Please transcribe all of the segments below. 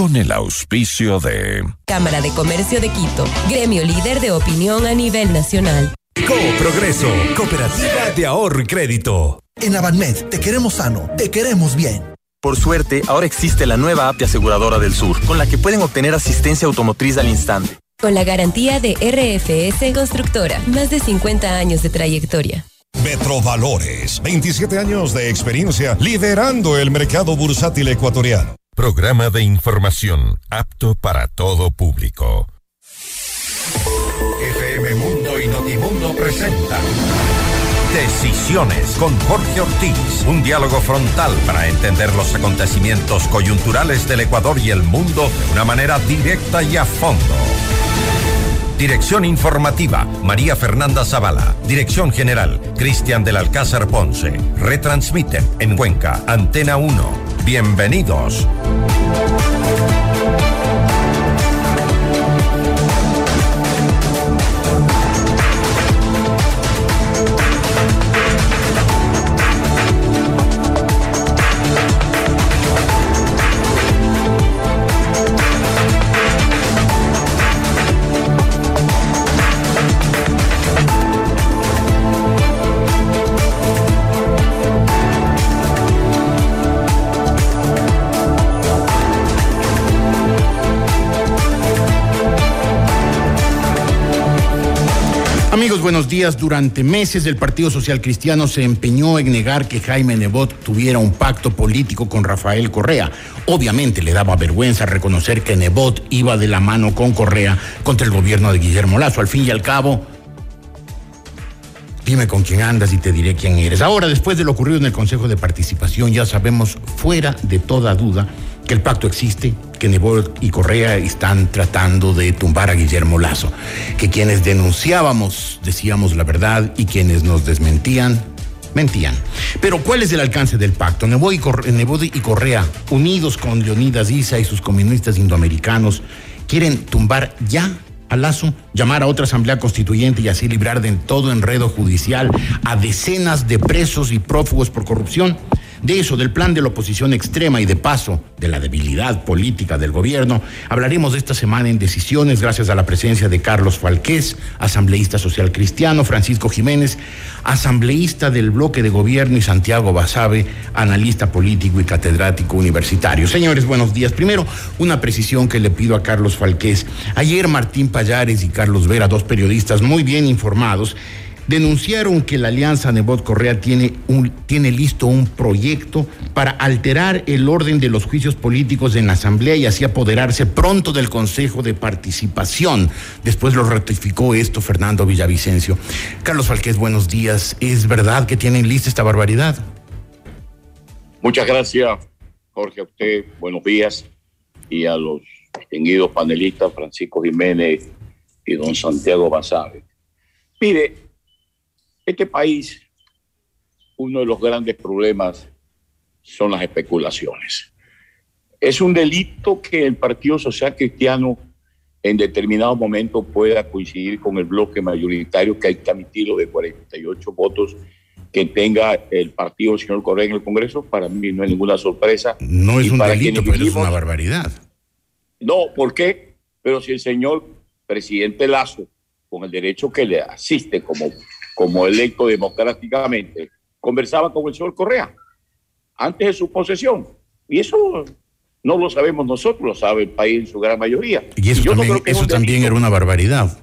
con el auspicio de Cámara de Comercio de Quito, gremio líder de opinión a nivel nacional. Co-Progreso, Cooperativa de Ahorro y Crédito. En Avanmed te queremos sano, te queremos bien. Por suerte, ahora existe la nueva app de Aseguradora del Sur, con la que pueden obtener asistencia automotriz al instante. Con la garantía de RFS Constructora, más de 50 años de trayectoria. Metrovalores, 27 años de experiencia liderando el mercado bursátil ecuatoriano. Programa de información apto para todo público. FM Mundo y Notimundo presentan Decisiones con Jorge Ortiz. Un diálogo frontal para entender los acontecimientos coyunturales del Ecuador y el mundo de una manera directa y a fondo. Dirección informativa, María Fernanda Zavala. Dirección general, Cristian del Alcázar Ponce. Retransmiten en Cuenca, Antena 1. Bienvenidos. Buenos días. Durante meses el Partido Social Cristiano se empeñó en negar que Jaime Nebot tuviera un pacto político con Rafael Correa. Obviamente le daba vergüenza reconocer que Nebot iba de la mano con Correa contra el gobierno de Guillermo Lazo. Al fin y al cabo, dime con quién andas y te diré quién eres. Ahora, después de lo ocurrido en el Consejo de Participación, ya sabemos fuera de toda duda que el pacto existe, que Nebot y Correa están tratando de tumbar a Guillermo Lazo, que quienes denunciábamos decíamos la verdad y quienes nos desmentían mentían. Pero ¿cuál es el alcance del pacto? Nebot y, Correa, unidos con Leonidas Issa y sus comunistas indoamericanos, quieren tumbar ya a Lazo, llamar a otra asamblea constituyente y así librar de todo enredo judicial a decenas de presos y prófugos por corrupción. De eso, del plan de la oposición extrema y de paso de la debilidad política del gobierno, hablaremos esta semana en Decisiones gracias a la presencia de Carlos Falqués, asambleísta social cristiano, Francisco Jiménez, asambleísta del bloque de gobierno y Santiago Basabe, analista político y catedrático universitario. Señores, buenos días. Primero, una precisión que le pido a Carlos Falqués. Ayer Martín Payares y Carlos Vera, dos periodistas muy bien informados, denunciaron que la Alianza Nebot Correa tiene, un, tiene listo un proyecto para alterar el orden de los juicios políticos en la Asamblea y así apoderarse pronto del Consejo de Participación. Después lo ratificó esto Fernando Villavicencio. Carlos Falqués, buenos días. ¿Es verdad que tienen lista esta barbaridad? Muchas gracias, Jorge, a usted. Buenos días. Y a los distinguidos panelistas, Francisco Jiménez y don Santiago Basabe. Mire, este país, uno de los grandes problemas son las especulaciones. Es un delito que el Partido Social Cristiano en determinado momento pueda coincidir con el bloque mayoritario que hay que admitirlo de 48 votos que tenga el partido del señor Correa en el Congreso, para mí no es ninguna sorpresa. No es y un delito, pero vivimos, es una barbaridad. No, ¿por qué? Pero si el señor presidente Lazo, con el derecho que le asiste como como electo democráticamente, conversaba con el señor Correa antes de su posesión. Y eso no lo sabemos nosotros, lo sabe el país en su gran mayoría. Y eso, y también, no eso también era una barbaridad.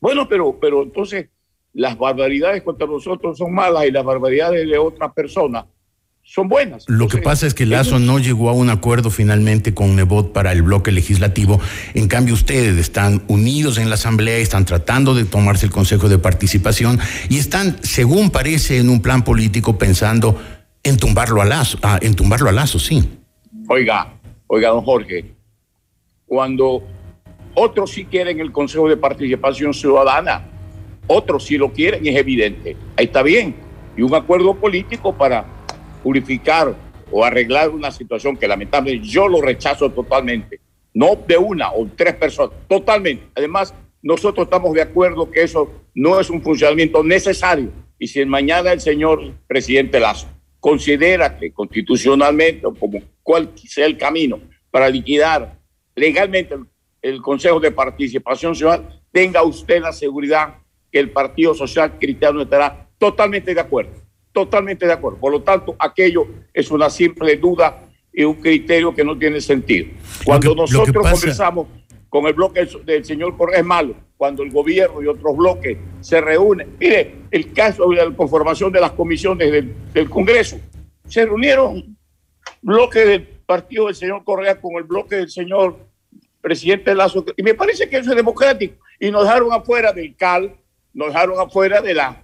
Bueno, pero, pero entonces las barbaridades contra nosotros son malas y las barbaridades de otra persona son buenas. Lo que pasa es que Lazo no llegó a un acuerdo finalmente con Nebot para el bloque legislativo. En cambio, ustedes están unidos en la Asamblea, están tratando de tomarse el Consejo de Participación y están, según parece, en un plan político pensando en tumbarlo a Lazo, ah, en tumbarlo a Lazo, sí. Oiga, oiga, don Jorge, cuando otros sí quieren el Consejo de Participación Ciudadana, otros sí lo quieren, es evidente. Ahí está bien. Y un acuerdo político para purificar o arreglar una situación que lamentablemente yo lo rechazo totalmente, no de una o tres personas, totalmente. Además, nosotros estamos de acuerdo que eso no es un funcionamiento necesario. Y si mañana el señor presidente Lazo considera que constitucionalmente o como cual sea el camino para liquidar legalmente el Consejo de Participación Ciudadana, tenga usted la seguridad que el Partido Social Cristiano estará totalmente de acuerdo, totalmente de acuerdo. Por lo tanto, aquello es una simple duda y un criterio que no tiene sentido. Cuando nosotros conversamos con el bloque del señor Correa es malo, cuando el gobierno y otros bloques se reúnen. Mire, el caso de la conformación de las comisiones del, del Congreso, se reunieron bloque del partido del señor Correa con el bloque del señor presidente Lazo, y me parece que eso es democrático, y nos dejaron afuera del CAL, nos dejaron afuera de las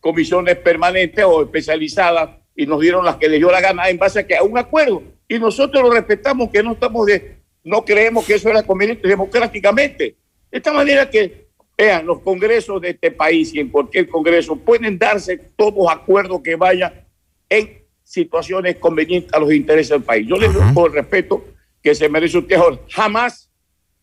comisiones permanentes o especializadas, y nos dieron las que les dio la gana en base a, que, a un acuerdo, y nosotros lo respetamos, que no estamos de, no creemos que eso era conveniente democráticamente. De esta manera que, vean, los congresos de este país y en cualquier congreso pueden darse todos acuerdos que vayan en situaciones convenientes a los intereses del país. Yo les doy por el respeto que se merece usted. Jamás,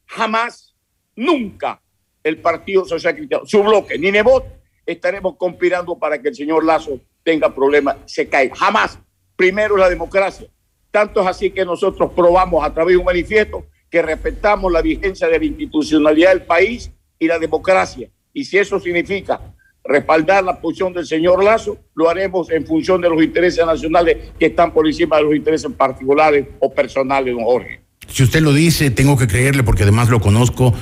jamás, nunca el Partido Social Cristiano, su bloque, ni Nebot, estaremos conspirando para que el señor Lazo tenga problemas, se caiga. Jamás. Primero la democracia. Tanto es así que nosotros probamos a través de un manifiesto que respetamos la vigencia de la institucionalidad del país y la democracia. Y si eso significa respaldar la posición del señor Lazo, lo haremos en función de los intereses nacionales que están por encima de los intereses particulares o personales, don Jorge. Si usted lo dice, tengo que creerle porque además lo conozco.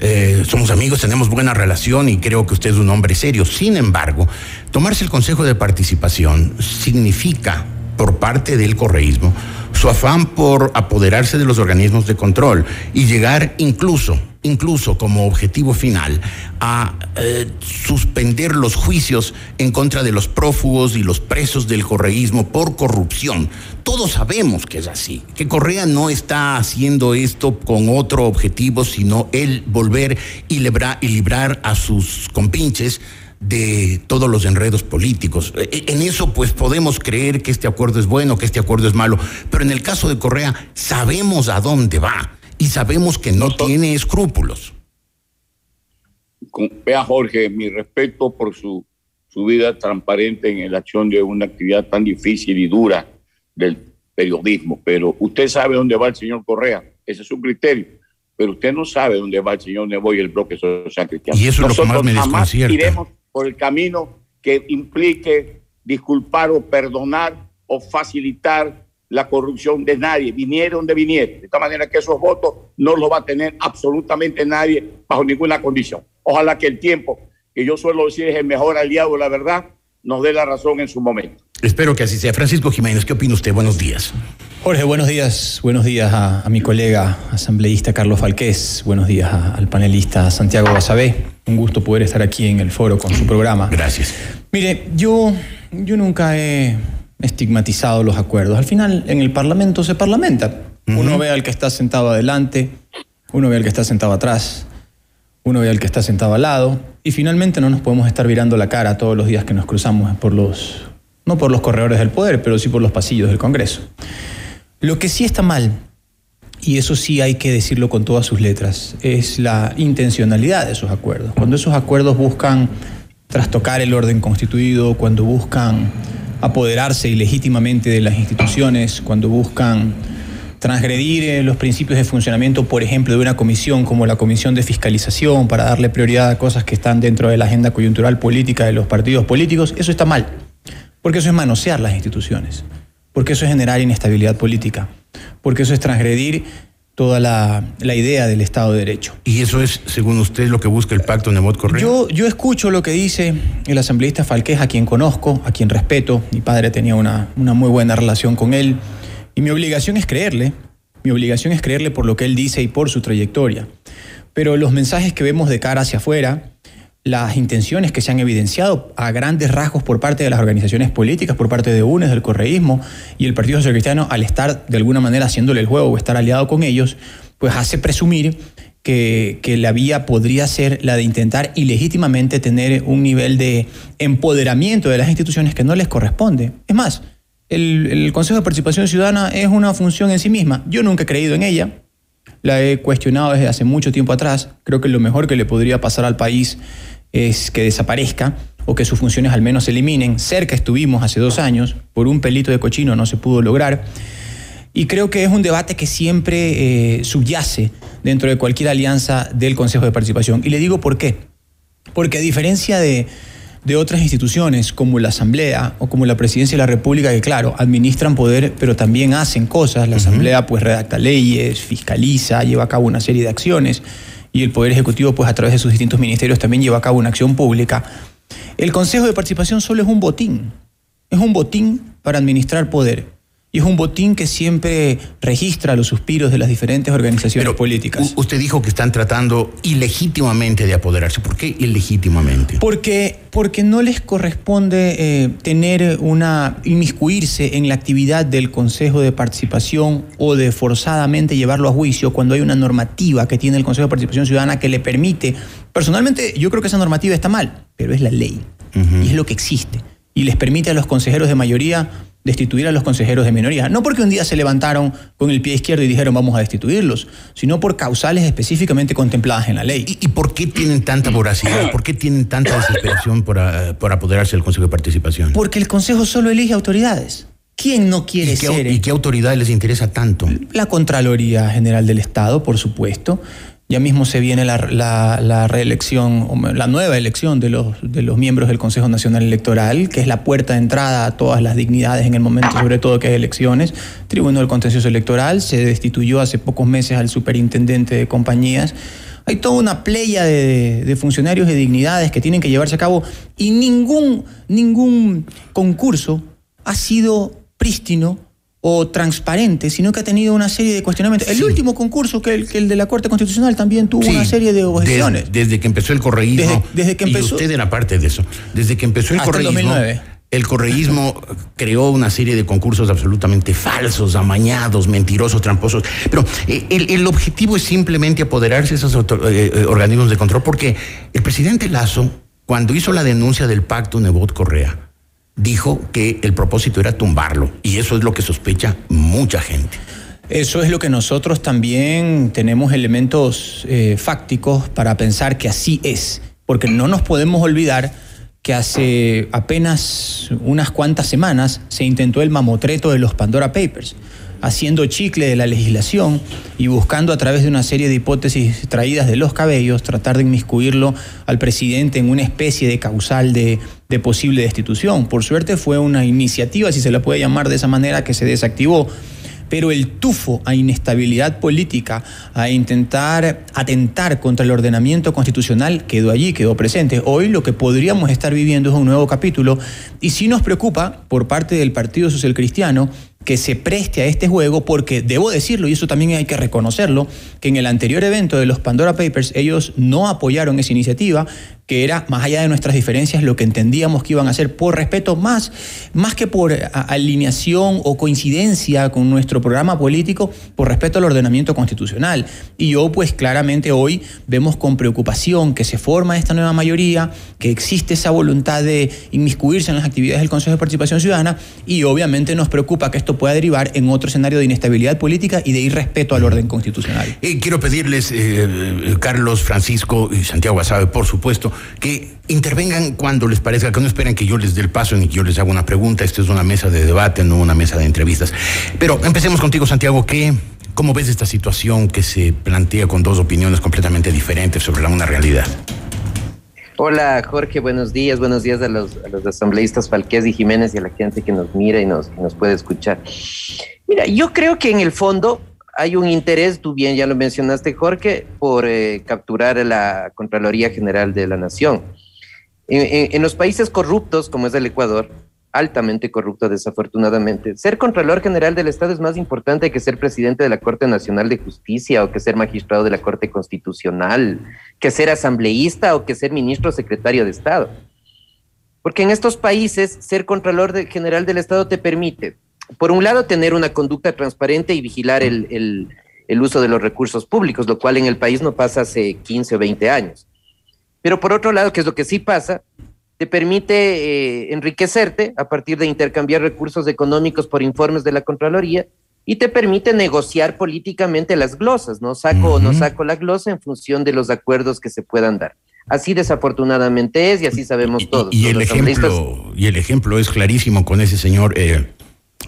Eh, somos amigos, tenemos buena relación y creo que usted es un hombre serio. Sin embargo, tomarse el Consejo de Participación significa, por parte del correísmo, su afán por apoderarse de los organismos de control y llegar incluso incluso como objetivo final a eh, suspender los juicios en contra de los prófugos y los presos del correísmo por corrupción. Todos sabemos que es así, que Correa no está haciendo esto con otro objetivo, sino el volver y y librar a sus compinches de todos los enredos políticos. E, e, en eso pues podemos creer que este acuerdo es bueno, que este acuerdo es malo, pero en el caso de Correa sabemos a dónde va y sabemos que no tiene escrúpulos. Vea Jorge, mi respeto por su, su vida transparente en la acción de una actividad tan difícil y dura del periodismo, pero usted sabe dónde va el señor Correa, ese es su criterio, pero usted no sabe dónde va el señor Nebo y el bloque social cristiano. Y eso es lo que más me jamás iremos por el camino que implique disculpar o perdonar o facilitar la corrupción de nadie, viniera donde viniera. De esta manera que esos votos no los va a tener absolutamente nadie bajo ninguna condición. Ojalá que el tiempo, que yo suelo decir es el mejor aliado de la verdad, nos dé la razón en su momento. Espero que así sea. Francisco Jiménez, ¿qué opina usted? Buenos días. Jorge, buenos días. Buenos días a, mi colega asambleísta Carlos Falqués. Buenos días al panelista Santiago Basabé. Un gusto poder estar aquí en el foro con su programa. Gracias. Mire, yo, yo nunca he estigmatizado los acuerdos. Al final, en el Parlamento se parlamenta. Uno ve al que está sentado adelante, uno ve al que está sentado atrás, uno ve al que está sentado al lado, y finalmente no nos podemos estar virando la cara todos los días que nos cruzamos por los, no por los corredores del poder, pero sí por los pasillos del Congreso. Lo que sí está mal, y eso sí hay que decirlo con todas sus letras, es la intencionalidad de esos acuerdos. Cuando esos acuerdos buscan trastocar el orden constituido, cuando buscan apoderarse ilegítimamente de las instituciones, cuando buscan transgredir eh, los principios de funcionamiento, por ejemplo, de una comisión como la Comisión de Fiscalización, para darle prioridad a cosas que están dentro de la agenda coyuntural política de los partidos políticos, eso está mal, porque eso es manosear las instituciones, porque eso es generar inestabilidad política, porque eso es transgredir toda la, idea del Estado de Derecho. ¿Y eso es, según usted, lo que busca el pacto Nebot Correa? Yo, yo escucho lo que dice el asambleísta Falqués, a quien conozco, a quien respeto. Mi padre tenía una, una muy buena relación con él. Y mi obligación es creerle. Mi obligación es creerle por lo que él dice y por su trayectoria. Pero los mensajes que vemos de cara hacia afuera, las intenciones que se han evidenciado a grandes rasgos por parte de las organizaciones políticas, por parte de UNES, del correísmo y el Partido Social Cristiano, al estar de alguna manera haciéndole el juego o estar aliado con ellos, pues hace presumir que, la vía podría ser la de intentar ilegítimamente tener un nivel de empoderamiento de las instituciones que no les corresponde. Es más, el, el Consejo de Participación Ciudadana es una función en sí misma. Yo nunca he creído en ella, la he cuestionado desde hace mucho tiempo atrás. Creo que lo mejor que le podría pasar al país es que desaparezca o que sus funciones al menos se eliminen. Cerca estuvimos hace dos años, por un pelito de cochino no se pudo lograr. Y creo que es un debate que siempre eh, subyace dentro de cualquier alianza del Consejo de Participación. Y le digo por qué. Porque a diferencia de, de otras instituciones como la Asamblea o como la Presidencia de la República, que claro, administran poder, pero también hacen cosas. La Asamblea pues redacta leyes, fiscaliza, lleva a cabo una serie de acciones y el Poder Ejecutivo pues a través de sus distintos ministerios también lleva a cabo una acción pública. El Consejo de Participación solo es un botín. Es un botín para administrar poder. Y es un botín que siempre registra los suspiros de las diferentes organizaciones políticas. usted dijo que están tratando ilegítimamente de apoderarse. ¿Por qué ilegítimamente? Porque, porque no les corresponde eh, tener una. inmiscuirse en la actividad del Consejo de Participación o de forzadamente llevarlo a juicio cuando hay una normativa que tiene el Consejo de Participación Ciudadana que le permite. Personalmente, yo creo que esa normativa está mal, pero es la ley. Y es lo que existe. Y les permite a los consejeros de mayoría destituir a los consejeros de minoría. No porque un día se levantaron con el pie izquierdo y dijeron vamos a destituirlos, sino por causales específicamente contempladas en la ley. ¿Y, por qué tienen tanta voracidad? ¿Por qué tienen tanta desesperación por, ah, por apoderarse del Consejo de Participación? Porque el Consejo solo elige autoridades. ¿Quién no quiere ser? ¿Y qué autoridad les interesa tanto? La Contraloría General del Estado, por supuesto. Ya mismo se viene la, reelección, la nueva elección de los, de los miembros del Consejo Nacional Electoral, que es la puerta de entrada a todas las dignidades en el momento, sobre todo que hay elecciones. Tribunal del Contencioso Electoral se destituyó hace pocos meses al superintendente de compañías. Hay toda una playa de, funcionarios de dignidades que tienen que llevarse a cabo y ningún, ningún concurso ha sido prístino o transparente, sino que ha tenido una serie de cuestionamientos. El último concurso, que el, que el, de la Corte Constitucional, también tuvo una serie de objeciones. Desde, que empezó el correísmo. Desde, que empezó. Y usted era parte de eso. Desde que empezó el correísmo. El, correísmo creó una serie de concursos absolutamente falsos, amañados, mentirosos, tramposos. Pero eh, el, objetivo es simplemente apoderarse de esos eh, eh, organismos de control, porque el presidente Lazo, cuando hizo la denuncia del pacto Nebot Correa, dijo que el propósito era tumbarlo y eso es lo que sospecha mucha gente. Eso es lo que nosotros también tenemos elementos eh, fácticos para pensar que así es, porque no nos podemos olvidar que hace apenas unas cuantas semanas se intentó el mamotreto de los Pandora Papers haciendo chicle de la legislación y buscando a través de una serie de hipótesis traídas de los cabellos tratar de inmiscuirlo al presidente en una especie de causal de, posible destitución. Por suerte fue una iniciativa, si se la puede llamar de esa manera, que se desactivó pero el tufo a inestabilidad política, a intentar atentar contra el ordenamiento constitucional, quedó allí, quedó presente. Hoy lo que podríamos estar viviendo es un nuevo capítulo y sí nos preocupa por parte del Partido Social Cristiano que se preste a este juego, porque debo decirlo, y eso también hay que reconocerlo, que en el anterior evento de los Pandora Papers ellos no apoyaron esa iniciativa, que era, más allá de nuestras diferencias, lo que entendíamos que iban a hacer por respeto, más, más que por alineación o coincidencia con nuestro programa político, por respeto al ordenamiento constitucional. Y yo, pues claramente hoy vemos con preocupación que se forma esta nueva mayoría, que existe esa voluntad de inmiscuirse en las actividades del Consejo de Participación Ciudadana, y obviamente nos preocupa que esto pueda derivar en otro escenario de inestabilidad política y de irrespeto al orden constitucional. Eh, quiero pedirles, eh, Carlos, Francisco y Santiago Asabe, por supuesto, que intervengan cuando les parezca, que no esperen que yo les dé el paso ni que yo les haga una pregunta. Esto es una mesa de debate, no una mesa de entrevistas. Pero empecemos contigo, Santiago. ¿Qué, ¿Cómo ves esta situación que se plantea con dos opiniones completamente diferentes sobre la, una realidad? Hola Jorge, buenos días, buenos días a los, asambleístas Falqués y Jiménez y a la gente que nos mira y nos, nos puede escuchar. Mira, yo creo que en el fondo hay un interés, tú bien ya lo mencionaste, Jorge, por eh, capturar a la Contraloría General de la Nación. En, los países corruptos, como es el Ecuador, altamente corrupto desafortunadamente, ser Contralor General del Estado es más importante que ser presidente de la Corte Nacional de Justicia o que ser magistrado de la Corte Constitucional, que ser asambleísta o que ser ministro secretario de Estado. Porque en estos países ser Contralor General del Estado te permite por un lado, tener una conducta transparente y vigilar el, uso de los recursos públicos, lo cual en el país no pasa hace 15 o 20 años. Pero por otro lado, que es lo que sí pasa, te permite eh, enriquecerte a partir de intercambiar recursos económicos por informes de la Contraloría y te permite negociar políticamente las glosas, ¿no? Saco o no saco la glosa en función de los acuerdos que se puedan dar. Así desafortunadamente es y así sabemos todos. Y, el, ejemplo, y el ejemplo es clarísimo con ese señor eh,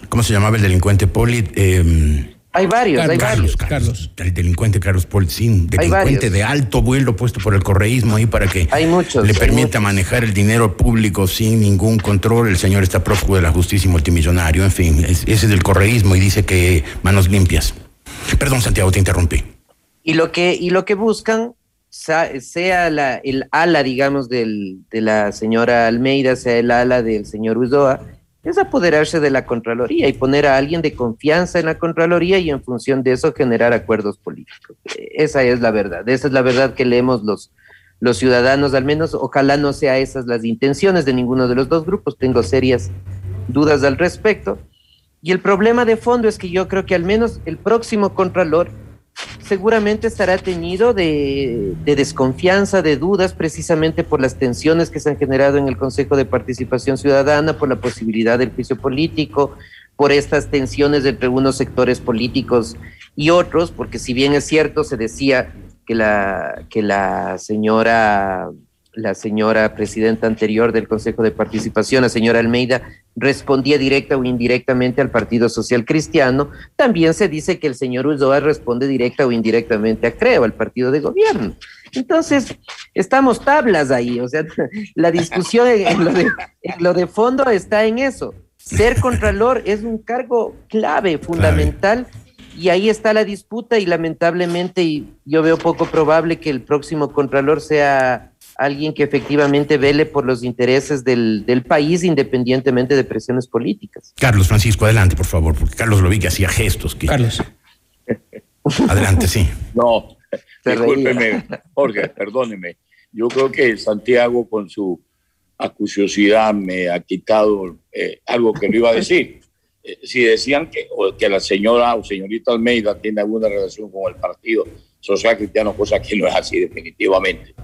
¿cómo se llamaba el delincuente Poli? Eh, hay varios, hay Carlos, varios. Carlos, El delincuente Carlos Hay delincuente de alto vuelo puesto por el correísmo ahí para que Hay muchos, le hay permita muchos. manejar el dinero público sin ningún control. El señor está prófugo de la justicia y multimillonario, en fin, es- ese es del correísmo y dice que manos limpias. Perdón, Santiago, te interrumpí. Y lo que, y lo que buscan, sea la, el ala, digamos, del, de la señora Almeida, sea el ala del señor Ulloa, es apoderarse de la Contraloría y poner a alguien de confianza en la Contraloría y en función de eso generar acuerdos políticos. Esa es la verdad, esa es la verdad que leemos los, los ciudadanos, al menos ojalá no sea esas las intenciones de ninguno de los dos grupos, tengo serias dudas al respecto. Y el problema de fondo es que yo creo que al menos el próximo Contralor seguramente estará teñido de, de desconfianza, de dudas, precisamente por las tensiones que se han generado en el Consejo de Participación Ciudadana, por la posibilidad del juicio político, por estas tensiones entre algunos sectores políticos y otros, porque si bien es cierto, se decía que la, que la señora la señora presidenta anterior del Consejo de Participación, la señora Almeida, respondía directa o indirectamente al Partido Social Cristiano. También se dice que el señor Ulloa responde directa o indirectamente a Creo, al partido de gobierno. Entonces, estamos tablas ahí, o sea, la discusión en, en lo, de, en lo de fondo está en eso. Ser contralor es un cargo clave, fundamental, y ahí está la disputa y lamentablemente y yo veo poco probable que el próximo contralor sea alguien que efectivamente vele por los intereses del, del país independientemente de presiones políticas. Carlos Francisco, adelante, por favor, porque Carlos lo vi que hacía gestos. Que... Carlos. Adelante, sí. No, discúlpeme, Jorge, perdóneme. Yo creo que Santiago con su acuciosidad me ha quitado eh, algo que no iba a decir. Eh, si decían que, o que la señora o señorita Almeida tiene alguna relación con el Partido Social Cristiano, cosa que no es así definitivamente.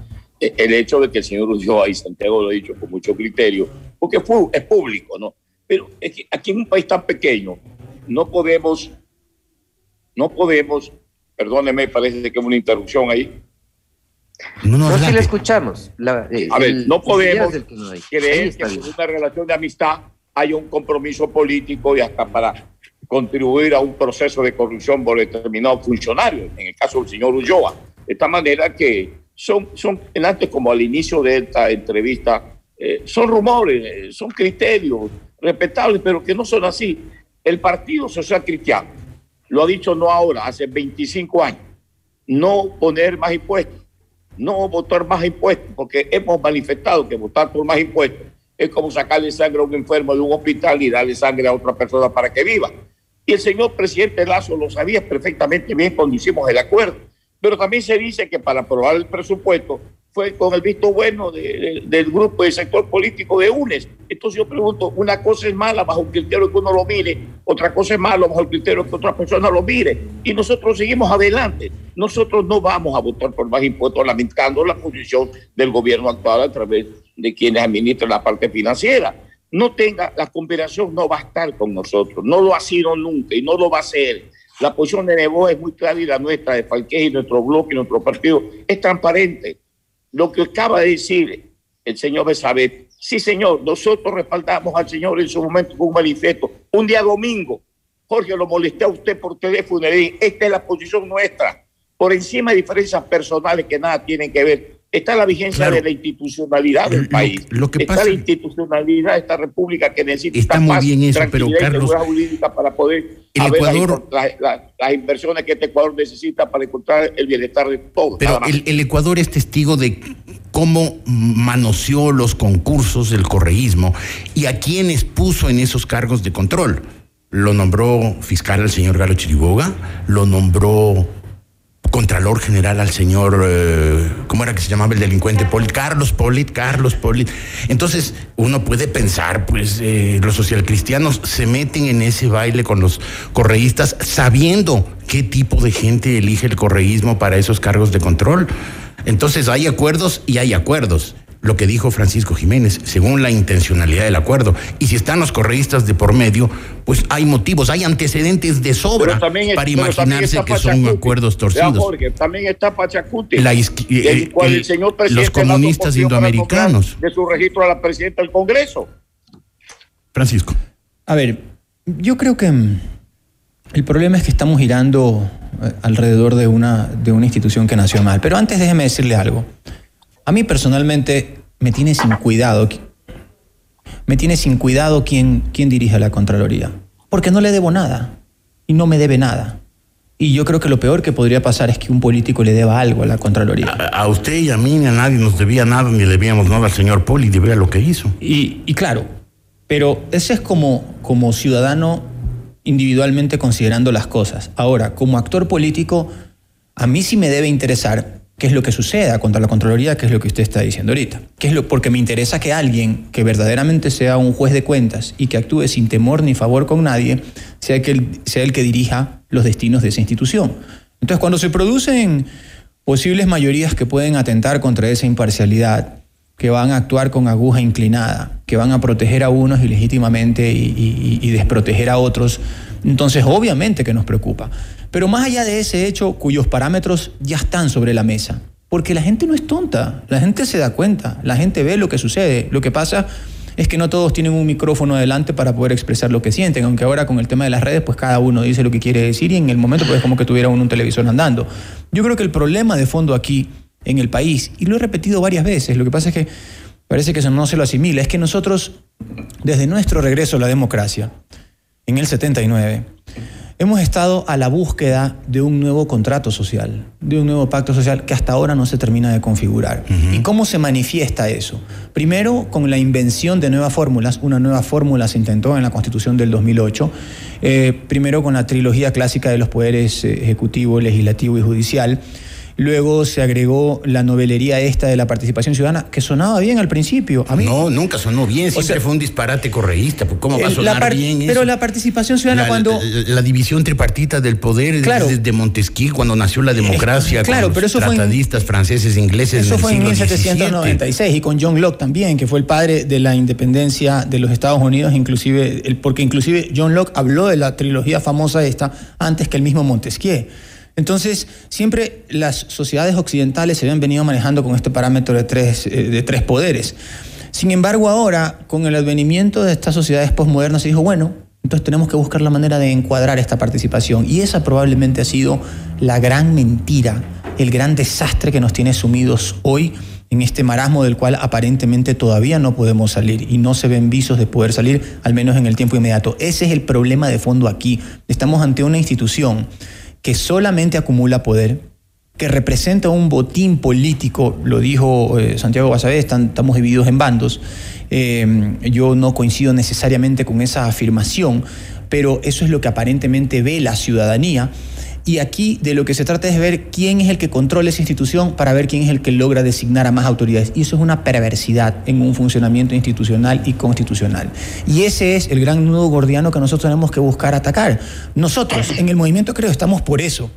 Eh, el hecho de que el señor Ulloa y Santiago lo ha dicho con mucho criterio, porque fue, es público, ¿no? Pero es que aquí en un país tan pequeño no podemos, no podemos, perdóneme, parece que es una interrupción ahí. No, no, No, si le escuchamos. La- eh, A ver, el- no podemos que no creer que bien. una relación de amistad hay un compromiso político y hasta para contribuir a un proceso de corrupción por determinados funcionarios, en el caso del señor Ulloa. De esta manera que son, son antes como al inicio de esta entrevista, eh, son rumores, son criterios respetables, pero que no son así. El Partido Social Cristiano lo ha dicho no ahora, hace 25 años, no poner más impuestos no votar más impuestos, porque hemos manifestado que votar por más impuestos es como sacarle sangre a un enfermo de un hospital y darle sangre a otra persona para que viva. Y el señor presidente Lazo lo sabía perfectamente bien cuando hicimos el acuerdo. Pero también se dice que para aprobar el presupuesto fue con el visto bueno de- de- del grupo del sector político de UNES. Entonces yo pregunto, una cosa es mala bajo un criterio que uno lo mire, otra cosa es malo bajo el criterio que otra persona lo mire. Y nosotros seguimos adelante. Nosotros no vamos a votar por más impuestos lamentando la posición del gobierno actual a través de quienes administran la parte financiera. No tenga, la combinación no va a estar con nosotros, no lo ha sido nunca y no lo va a ser. La posición de Nebo es muy clara y la nuestra, de Falqués y nuestro bloque y nuestro partido, es transparente. Lo que acaba de decir el señor Besabet, sí señor, nosotros respaldamos al señor en su momento con un manifiesto. Un día domingo, Jorge, lo molesté a usted por teléfono y le dije, esta es la posición nuestra, por encima de diferencias personales que nada tienen que ver. Está la vigencia Claro. de la institucionalidad del Lo- país. lo que está pasa- la institucionalidad de esta república que necesita Está muy paz, bien eso, pero, y Carlos, jurídica para poder el Ecuador- las, las- las inversiones que este Ecuador necesita para encontrar el bienestar de todos. Pero el, el Ecuador es testigo de cómo manoseó los concursos del correísmo y a quienes puso en esos cargos de control. Lo nombró fiscal al señor Galo Chiriboga, lo nombró Contralor General al señor, eh, ¿cómo era que se llamaba el delincuente? Polit, Carlos Polit, Carlos Polit. Entonces, uno puede pensar, pues, eh, los socialcristianos se meten en ese baile con los correístas sabiendo qué tipo de gente elige el correísmo para esos cargos de control. Entonces, hay acuerdos y hay acuerdos. Lo que dijo Francisco Jiménez, según la intencionalidad del acuerdo. Y si están los correístas de por medio, pues hay motivos, hay antecedentes de sobra también para imaginarse que son acuerdos torcidos. Jorge, también está Pachacuti. La isqui- del el- cual el el- señor los comunistas indoamericanos. De su registro a la presidenta del Congreso. Francisco. A ver, Yo creo que mm, el problema es que estamos girando eh, alrededor de una, de una institución que nació mal. Pero antes déjeme decirle algo. A mí personalmente me tiene sin cuidado, me tiene sin cuidado quién, quién dirige la Contraloría. Porque no le debo nada y no me debe nada. Y yo creo que lo peor que podría pasar es que un político le deba algo a la Contraloría. A, usted y a mí ni a nadie nos debía nada, ni debíamos nada al señor Poli, vea lo que hizo. Y, y claro, pero ese es como, como ciudadano individualmente considerando las cosas. Ahora, como actor político, a mí sí me debe interesar qué es lo que suceda contra la Contraloría, qué es lo que usted está diciendo ahorita. ¿Qué es lo, porque me interesa que alguien que verdaderamente sea un juez de cuentas y que actúe sin temor ni favor con nadie, sea, que sea el que dirija los destinos de esa institución. Entonces, cuando se producen posibles mayorías que pueden atentar contra esa imparcialidad, que van a actuar con aguja inclinada, que van a proteger a unos ilegítimamente y, desproteger a otros, entonces obviamente que nos preocupa. Pero más allá de ese hecho cuyos parámetros ya están sobre la mesa, porque la gente no es tonta, la gente se da cuenta, la gente ve lo que sucede, lo que pasa es que no todos tienen un micrófono adelante para poder expresar lo que sienten, aunque ahora con el tema de las redes, pues cada uno dice lo que quiere decir y en el momento pues es como que tuviera uno un televisor andando. Yo creo que el problema de fondo aquí en el país. Y lo he repetido varias veces, lo que pasa es que parece que eso no se lo asimila, es que nosotros, desde nuestro regreso a la democracia, en el 79, hemos estado a la búsqueda de un nuevo contrato social, de un nuevo pacto social que hasta ahora no se termina de configurar. ¿Y cómo se manifiesta eso? Primero, con la invención de nuevas fórmulas. Una nueva fórmula se intentó en la Constitución del 2008. Eh, primero con la trilogía clásica de los poderes eh, ejecutivo, legislativo y judicial. Luego se agregó la novelería esta de la participación ciudadana, que sonaba bien al principio. A mí, no, nunca sonó bien, siempre fue un disparate correísta. Pues, ¿Cómo va a sonar bien Pero la participación ciudadana cuando... La, división tripartita del poder desde Montesquieu, cuando nació la democracia, claro, pero eso tratadistas franceses, ingleses Eso fue en 1796 y con John Locke también, que fue el padre de la independencia de los Estados Unidos, inclusive, porque inclusive John Locke habló de la trilogía famosa esta antes que el mismo Montesquieu. Entonces, siempre las sociedades occidentales se habían venido manejando con este parámetro de tres, eh, de tres poderes. Sin embargo, ahora, con el advenimiento de estas sociedades postmodernas, se dijo, bueno, entonces tenemos que buscar la manera de encuadrar esta participación. Y esa probablemente ha sido la gran mentira, el gran desastre que nos tiene sumidos hoy en este marasmo del cual aparentemente todavía no podemos salir y no se ven visos de poder salir, al menos en el tiempo inmediato. Ese es el problema de fondo aquí. Estamos ante una institución que solamente acumula poder, que representa un botín político, lo dijo eh, Santiago Basabé, estamos divididos en bandos. Eh, yo no coincido necesariamente con esa afirmación, pero eso es lo que aparentemente ve la ciudadanía. Y aquí de lo que se trata es ver quién es el que controla esa institución para ver quién es el que logra designar a más autoridades. Y eso es una perversidad en un funcionamiento institucional y constitucional. Y ese es el gran nudo gordiano que nosotros tenemos que buscar atacar. Nosotros en el movimiento creo estamos por eso,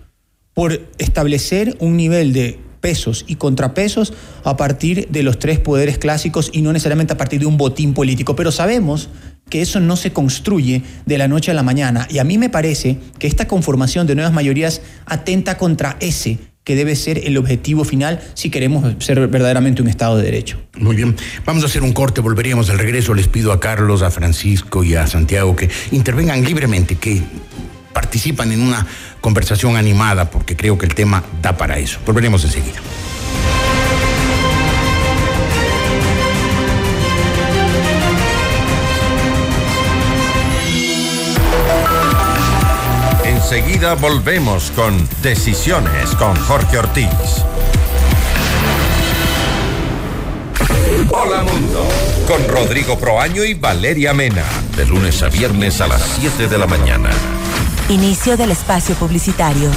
por establecer un nivel de pesos y contrapesos a partir de los tres poderes clásicos y no necesariamente a partir de un botín político. Pero sabemos que eso no se construye de la noche a la mañana. Y a mí me parece que esta conformación de nuevas mayorías atenta contra ese que debe ser el objetivo final si queremos ser verdaderamente un Estado de Derecho. Muy bien, vamos a hacer un corte, volveríamos al regreso. Les pido a Carlos, a Francisco y a Santiago que intervengan libremente, que participan en una conversación animada, porque creo que el tema da para eso. Volveremos enseguida. Enseguida volvemos con Decisiones con Jorge Ortiz. Hola Mundo, con Rodrigo Proaño y Valeria Mena, de lunes a viernes a las 7 de la mañana. Inicio del espacio publicitario.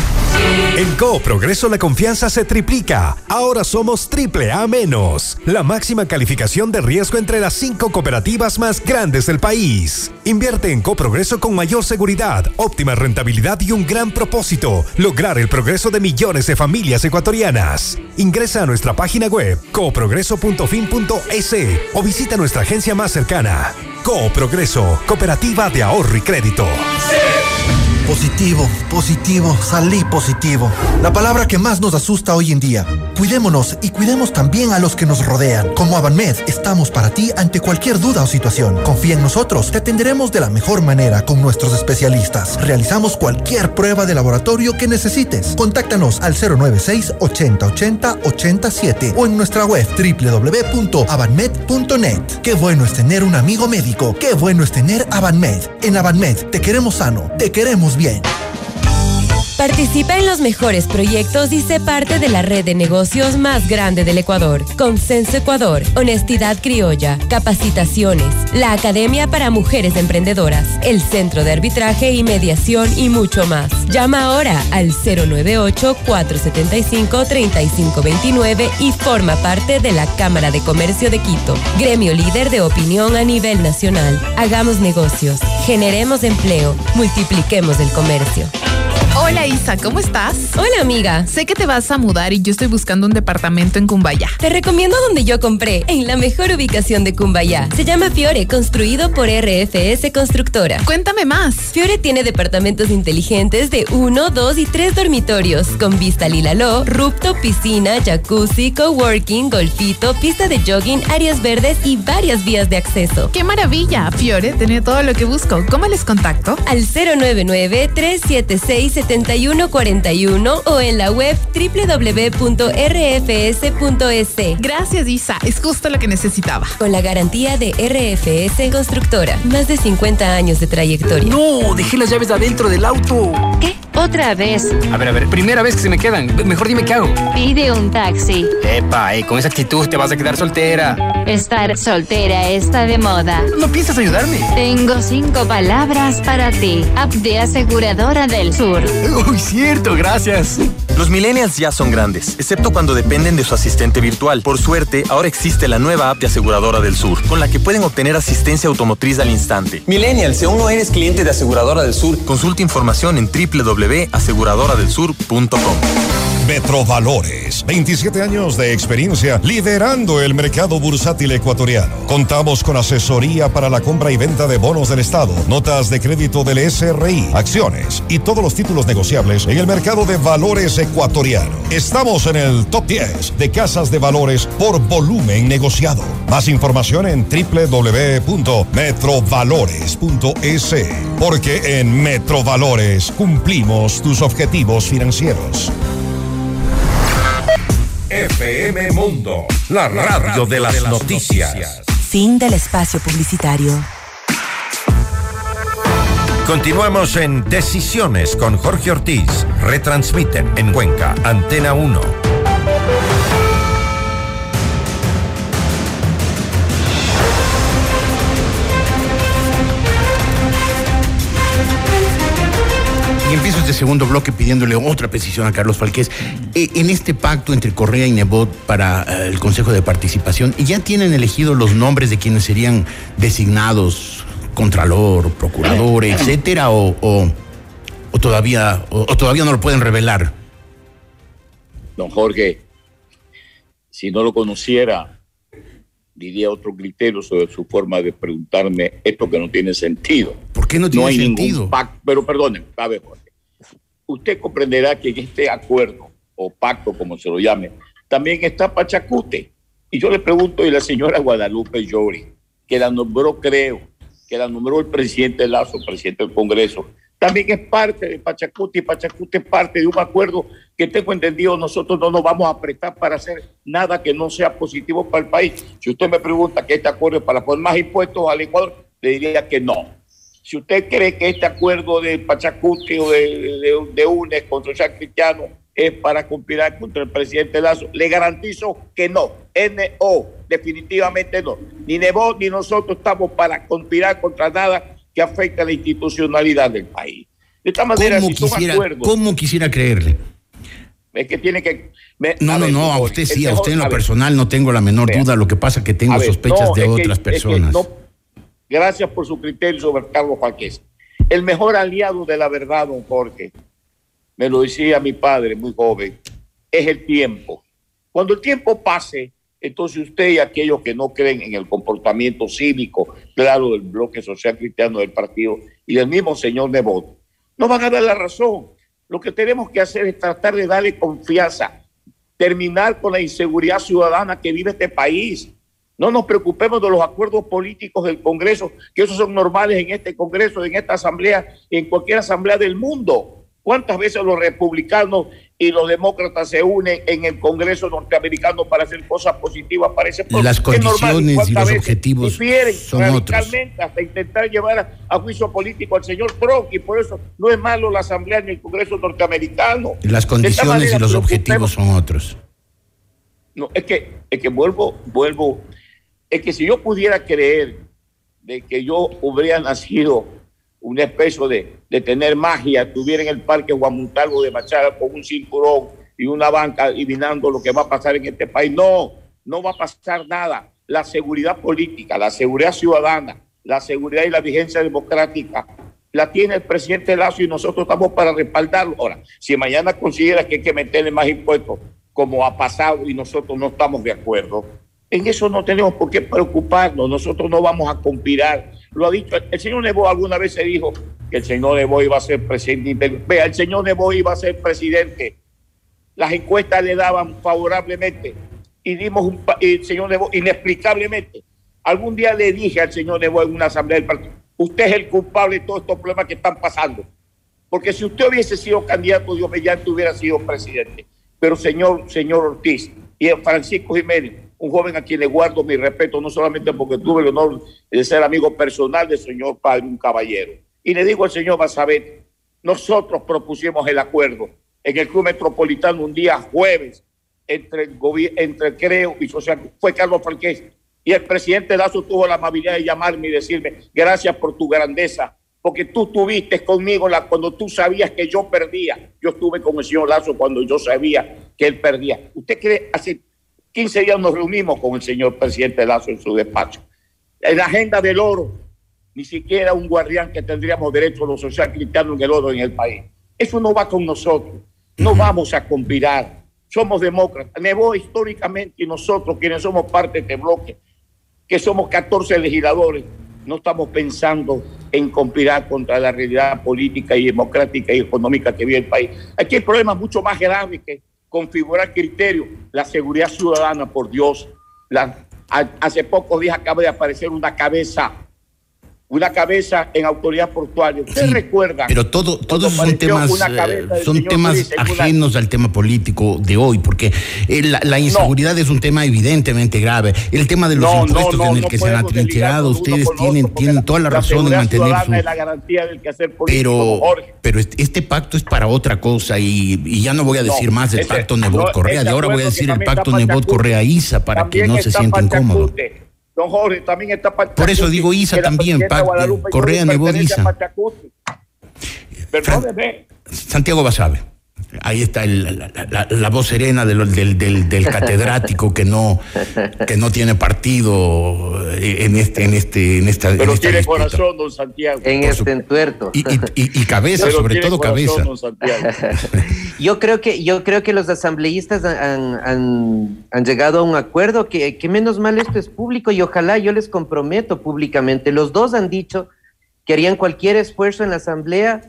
En Progreso la confianza se triplica. Ahora somos triple A menos. La máxima calificación de riesgo entre las cinco cooperativas más grandes del país. Invierte en Coprogreso con mayor seguridad, óptima rentabilidad y un gran propósito. Lograr el progreso de millones de familias ecuatorianas. Ingresa a nuestra página web coprogreso.fin.es o visita nuestra agencia más cercana. Coprogreso, Cooperativa de Ahorro y Crédito. Positivo, positivo, salí positivo. La palabra que más nos asusta hoy en día. Cuidémonos y cuidemos también a los que nos rodean. Como Avanmed, estamos para ti ante cualquier duda o situación. Confía en nosotros, te atenderemos de la mejor manera con nuestros especialistas. Realizamos cualquier prueba de laboratorio que necesites. Contáctanos al 096 80 80 87 o en nuestra web www.avanmed.net. Qué bueno es tener un amigo médico. Qué bueno es tener Avanmed. En Avanmed te queremos sano, te queremos bien. Participa en los mejores proyectos y sé parte de la red de negocios más grande del Ecuador. Consenso Ecuador, Honestidad Criolla, Capacitaciones, la Academia para Mujeres Emprendedoras, el Centro de Arbitraje y Mediación y mucho más. Llama ahora al 098-475-3529 y forma parte de la Cámara de Comercio de Quito, gremio líder de opinión a nivel nacional. Hagamos negocios, generemos empleo, multipliquemos el comercio. Hola Isa, ¿cómo estás? Hola amiga. Sé que te vas a mudar y yo estoy buscando un departamento en Cumbayá. Te recomiendo donde yo compré, en la mejor ubicación de Cumbayá. Se llama Fiore, construido por RFS Constructora. Cuéntame más. Fiore tiene departamentos inteligentes de 1, 2 y 3 dormitorios, con vista al Lilaló, rooftop, piscina, jacuzzi, coworking, golfito, pista de jogging, áreas verdes y varias vías de acceso. ¡Qué maravilla! Fiore tiene todo lo que busco. ¿Cómo les contacto? Al 099 376 7141 o en la web www.rfs.es. Gracias, Isa. Es justo lo que necesitaba. Con la garantía de RFS Constructora. Más de 50 años de trayectoria. No, dejé las llaves adentro del auto. ¿Qué? ¿Otra vez? A ver, a ver, primera vez que se me quedan. Mejor dime qué hago. Pide un taxi. Epa, eh, con esa actitud te vas a quedar soltera. Estar soltera está de moda. ¿No piensas ayudarme? Tengo cinco palabras para ti. App de aseguradora del sur. Uy, cierto, gracias. Los millennials ya son grandes, excepto cuando dependen de su asistente virtual. Por suerte, ahora existe la nueva app de Aseguradora del Sur, con la que pueden obtener asistencia automotriz al instante. Millennial, si aún no eres cliente de Aseguradora del Sur, consulta información en www.aseguradoradelsur.com. Metrovalores, 27 años de experiencia liderando el mercado bursátil ecuatoriano. Contamos con asesoría para la compra y venta de bonos del Estado, notas de crédito del SRI, acciones y todos los títulos negociables en el mercado de valores ecuatoriano. Estamos en el top 10 de casas de valores por volumen negociado. Más información en www.metrovalores.es, porque en Metrovalores cumplimos tus objetivos financieros. FM Mundo, la radio de las noticias. Fin del espacio publicitario. Continuamos en Decisiones con Jorge Ortiz. Retransmiten en Cuenca, Antena 1. Y empiezo este segundo bloque pidiéndole otra precisión a Carlos Falqués. Eh, en este pacto entre Correa y Nebot para eh, el Consejo de Participación, ¿ya tienen elegidos los nombres de quienes serían designados contralor, procurador, etcétera, o, o- o todavía, o- o todavía no lo pueden revelar? Don Jorge, si no lo conociera, diría otro criterio sobre su forma de preguntarme esto que no tiene sentido. ¿Por qué no tiene hay sentido? ningún pacto, pero perdonen, a ver, Jorge. Usted comprenderá que en este acuerdo o pacto, como se lo llame, también está Pachacute. Y yo le pregunto, y la señora Guadalupe Llori, que la nombró, creo, que la nombró el presidente Lazo, presidente del Congreso, también es parte de Pachacute y Pachacute es parte de un acuerdo que tengo entendido, nosotros no nos vamos a prestar para hacer nada que no sea positivo para el país. Si usted me pregunta que este acuerdo es para poner más impuestos al Ecuador, le diría que no. Si usted cree que este acuerdo de Pachacuti o de, de, de UNES con Social Cristiano es para conspirar contra el presidente Lazo, le garantizo que no. NO, definitivamente no. Ni Nebo ni nosotros estamos para conspirar contra nada que afecte a la institucionalidad del país. De esta manera, ¿Cómo si quisiera, acuerdos, ¿Cómo quisiera creerle? es que tiene que. me- No, no, ver, no, a usted sí, a usted en lo ver, personal no tengo la menor Vea. duda, lo que pasa es que tengo ver, sospechas no, de otras que personas. no- gracias por su criterio sobre Carlos Falqués. El mejor aliado de la verdad, don Jorge, me lo decía mi padre muy joven, es el tiempo. Cuando el tiempo pase, entonces usted y aquellos que no creen en el comportamiento cívico, claro, del bloque social cristiano del partido y del mismo señor Nebot, no van a dar la razón. Lo que tenemos que hacer es tratar de darle confianza terminar con la inseguridad ciudadana que vive este país. No nos preocupemos de los acuerdos políticos del Congreso, que esos son normales en este Congreso, en esta asamblea, en cualquier asamblea del mundo. ¿Cuántas veces los republicanos y los demócratas se unen en el Congreso norteamericano para hacer cosas positivas para ese pueblo? Las condiciones y ¿Cuántas los objetivos son otros. radicalmente hasta intentar llevar a, a juicio político al señor Trump y por eso no es malo la asamblea ni el Congreso norteamericano. Las condiciones manera, y los objetivos son otros. no, es que, es que vuelvo, vuelvo, es que si yo pudiera creer de que yo hubiera nacido una especie de, de tener magia, estuviera en el parque Juan Montalvo de Machada con un cinturón y una banca adivinando lo que va a pasar en este país. No, no va a pasar nada. La seguridad política, la seguridad ciudadana, la seguridad y la vigencia democrática la tiene el presidente Lazo y nosotros estamos para respaldarlo. Ahora, si mañana considera que hay que meterle más impuestos, como ha pasado y nosotros no estamos de acuerdo, en eso no tenemos por qué preocuparnos. Nosotros no vamos a conspirar. Lo ha dicho el, señor Nebo alguna vez se dijo que el señor Nebo iba a ser presidente. Vea, el señor Nebo iba a ser presidente. Las encuestas le daban favorablemente y dimos un el señor Nebo inexplicablemente. Algún día le dije al señor Nebo en una asamblea del partido, usted es el culpable de todos estos problemas que están pasando. Porque si usted hubiese sido candidato, Dios mediante hubiera sido presidente. Pero señor, señor Ortiz y Francisco Jiménez, un joven a quien le guardo mi respeto, no solamente porque tuve el honor de ser amigo personal del señor padre, un caballero. Y le digo al señor Basabet, nosotros propusimos el acuerdo en el Club Metropolitano un día jueves entre el entre el Creo y Social, fue Carlos Falqués. Y el presidente Lazo tuvo la amabilidad de llamarme y decirme, gracias por tu grandeza, porque tú tuviste conmigo la, cuando tú sabías que yo perdía. Yo estuve con el señor Lazo cuando yo sabía que él perdía. ¿Usted cree? Hace 15 días nos reunimos con el señor presidente Lazo en su despacho. En la agenda del oro, ni siquiera un guardián que tendríamos derecho a los social cristianos en el oro en el país. Eso no va con nosotros. No vamos a conspirar. Somos demócratas. Nevó históricamente y nosotros, quienes somos parte de este bloque, que somos 14 legisladores, no estamos pensando en conspirar contra la realidad política y democrática y económica que vive el país. Aquí hay problemas mucho más graves que configurar criterios. La seguridad ciudadana, por Dios. Hace pocos días acaba de aparecer una cabeza, una cabeza en autoridad portuaria. ¿Usted recuerda? Pero todo, todos son temas, eh, cabeza del son temas Luis en una- ajenos al tema político de hoy, porque eh, la, la inseguridad es un tema evidentemente grave. El tema de los No, no, impuestos no, en el no que se han atrincherado, ustedes tienen, otro, tienen toda la razón en mantener su... es la garantía del Pero, Jorge. pero este, este pacto es para otra cosa y, y ya no voy a decir No, más del ese- pacto no, Nebot Correa, ese de ahora voy a decir el pacto Nebot. Correa Isa para que no se sienta incómodo. Don Jorge, también está Por eso digo Isa también, Guadalupe Correa, a Isa. Perdóneme. Santiago Basabe. Ahí está el- la, la- la voz serena del, del- del- del catedrático que no, que no tiene partido en este, en este, en esta, en Pero esta tiene disputa. corazón, don Santiago. En este entuerto. Y, y- y- y cabeza, Pero sobre tiene todo corazón, cabeza. don Santiago. Yo creo que, yo creo que los asambleístas han, han- han llegado a un acuerdo que, que menos mal esto es público y ojalá yo les comprometo públicamente. Los dos han dicho que harían cualquier esfuerzo en la asamblea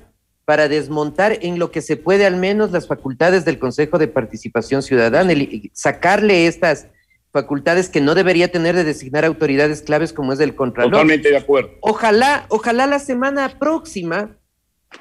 para desmontar en lo que se puede al menos las facultades del Consejo de Participación Ciudadana, el- sacarle estas facultades que no debería tener de designar autoridades claves como es el Contralor. Totalmente de acuerdo. Ojalá, ojalá la semana próxima,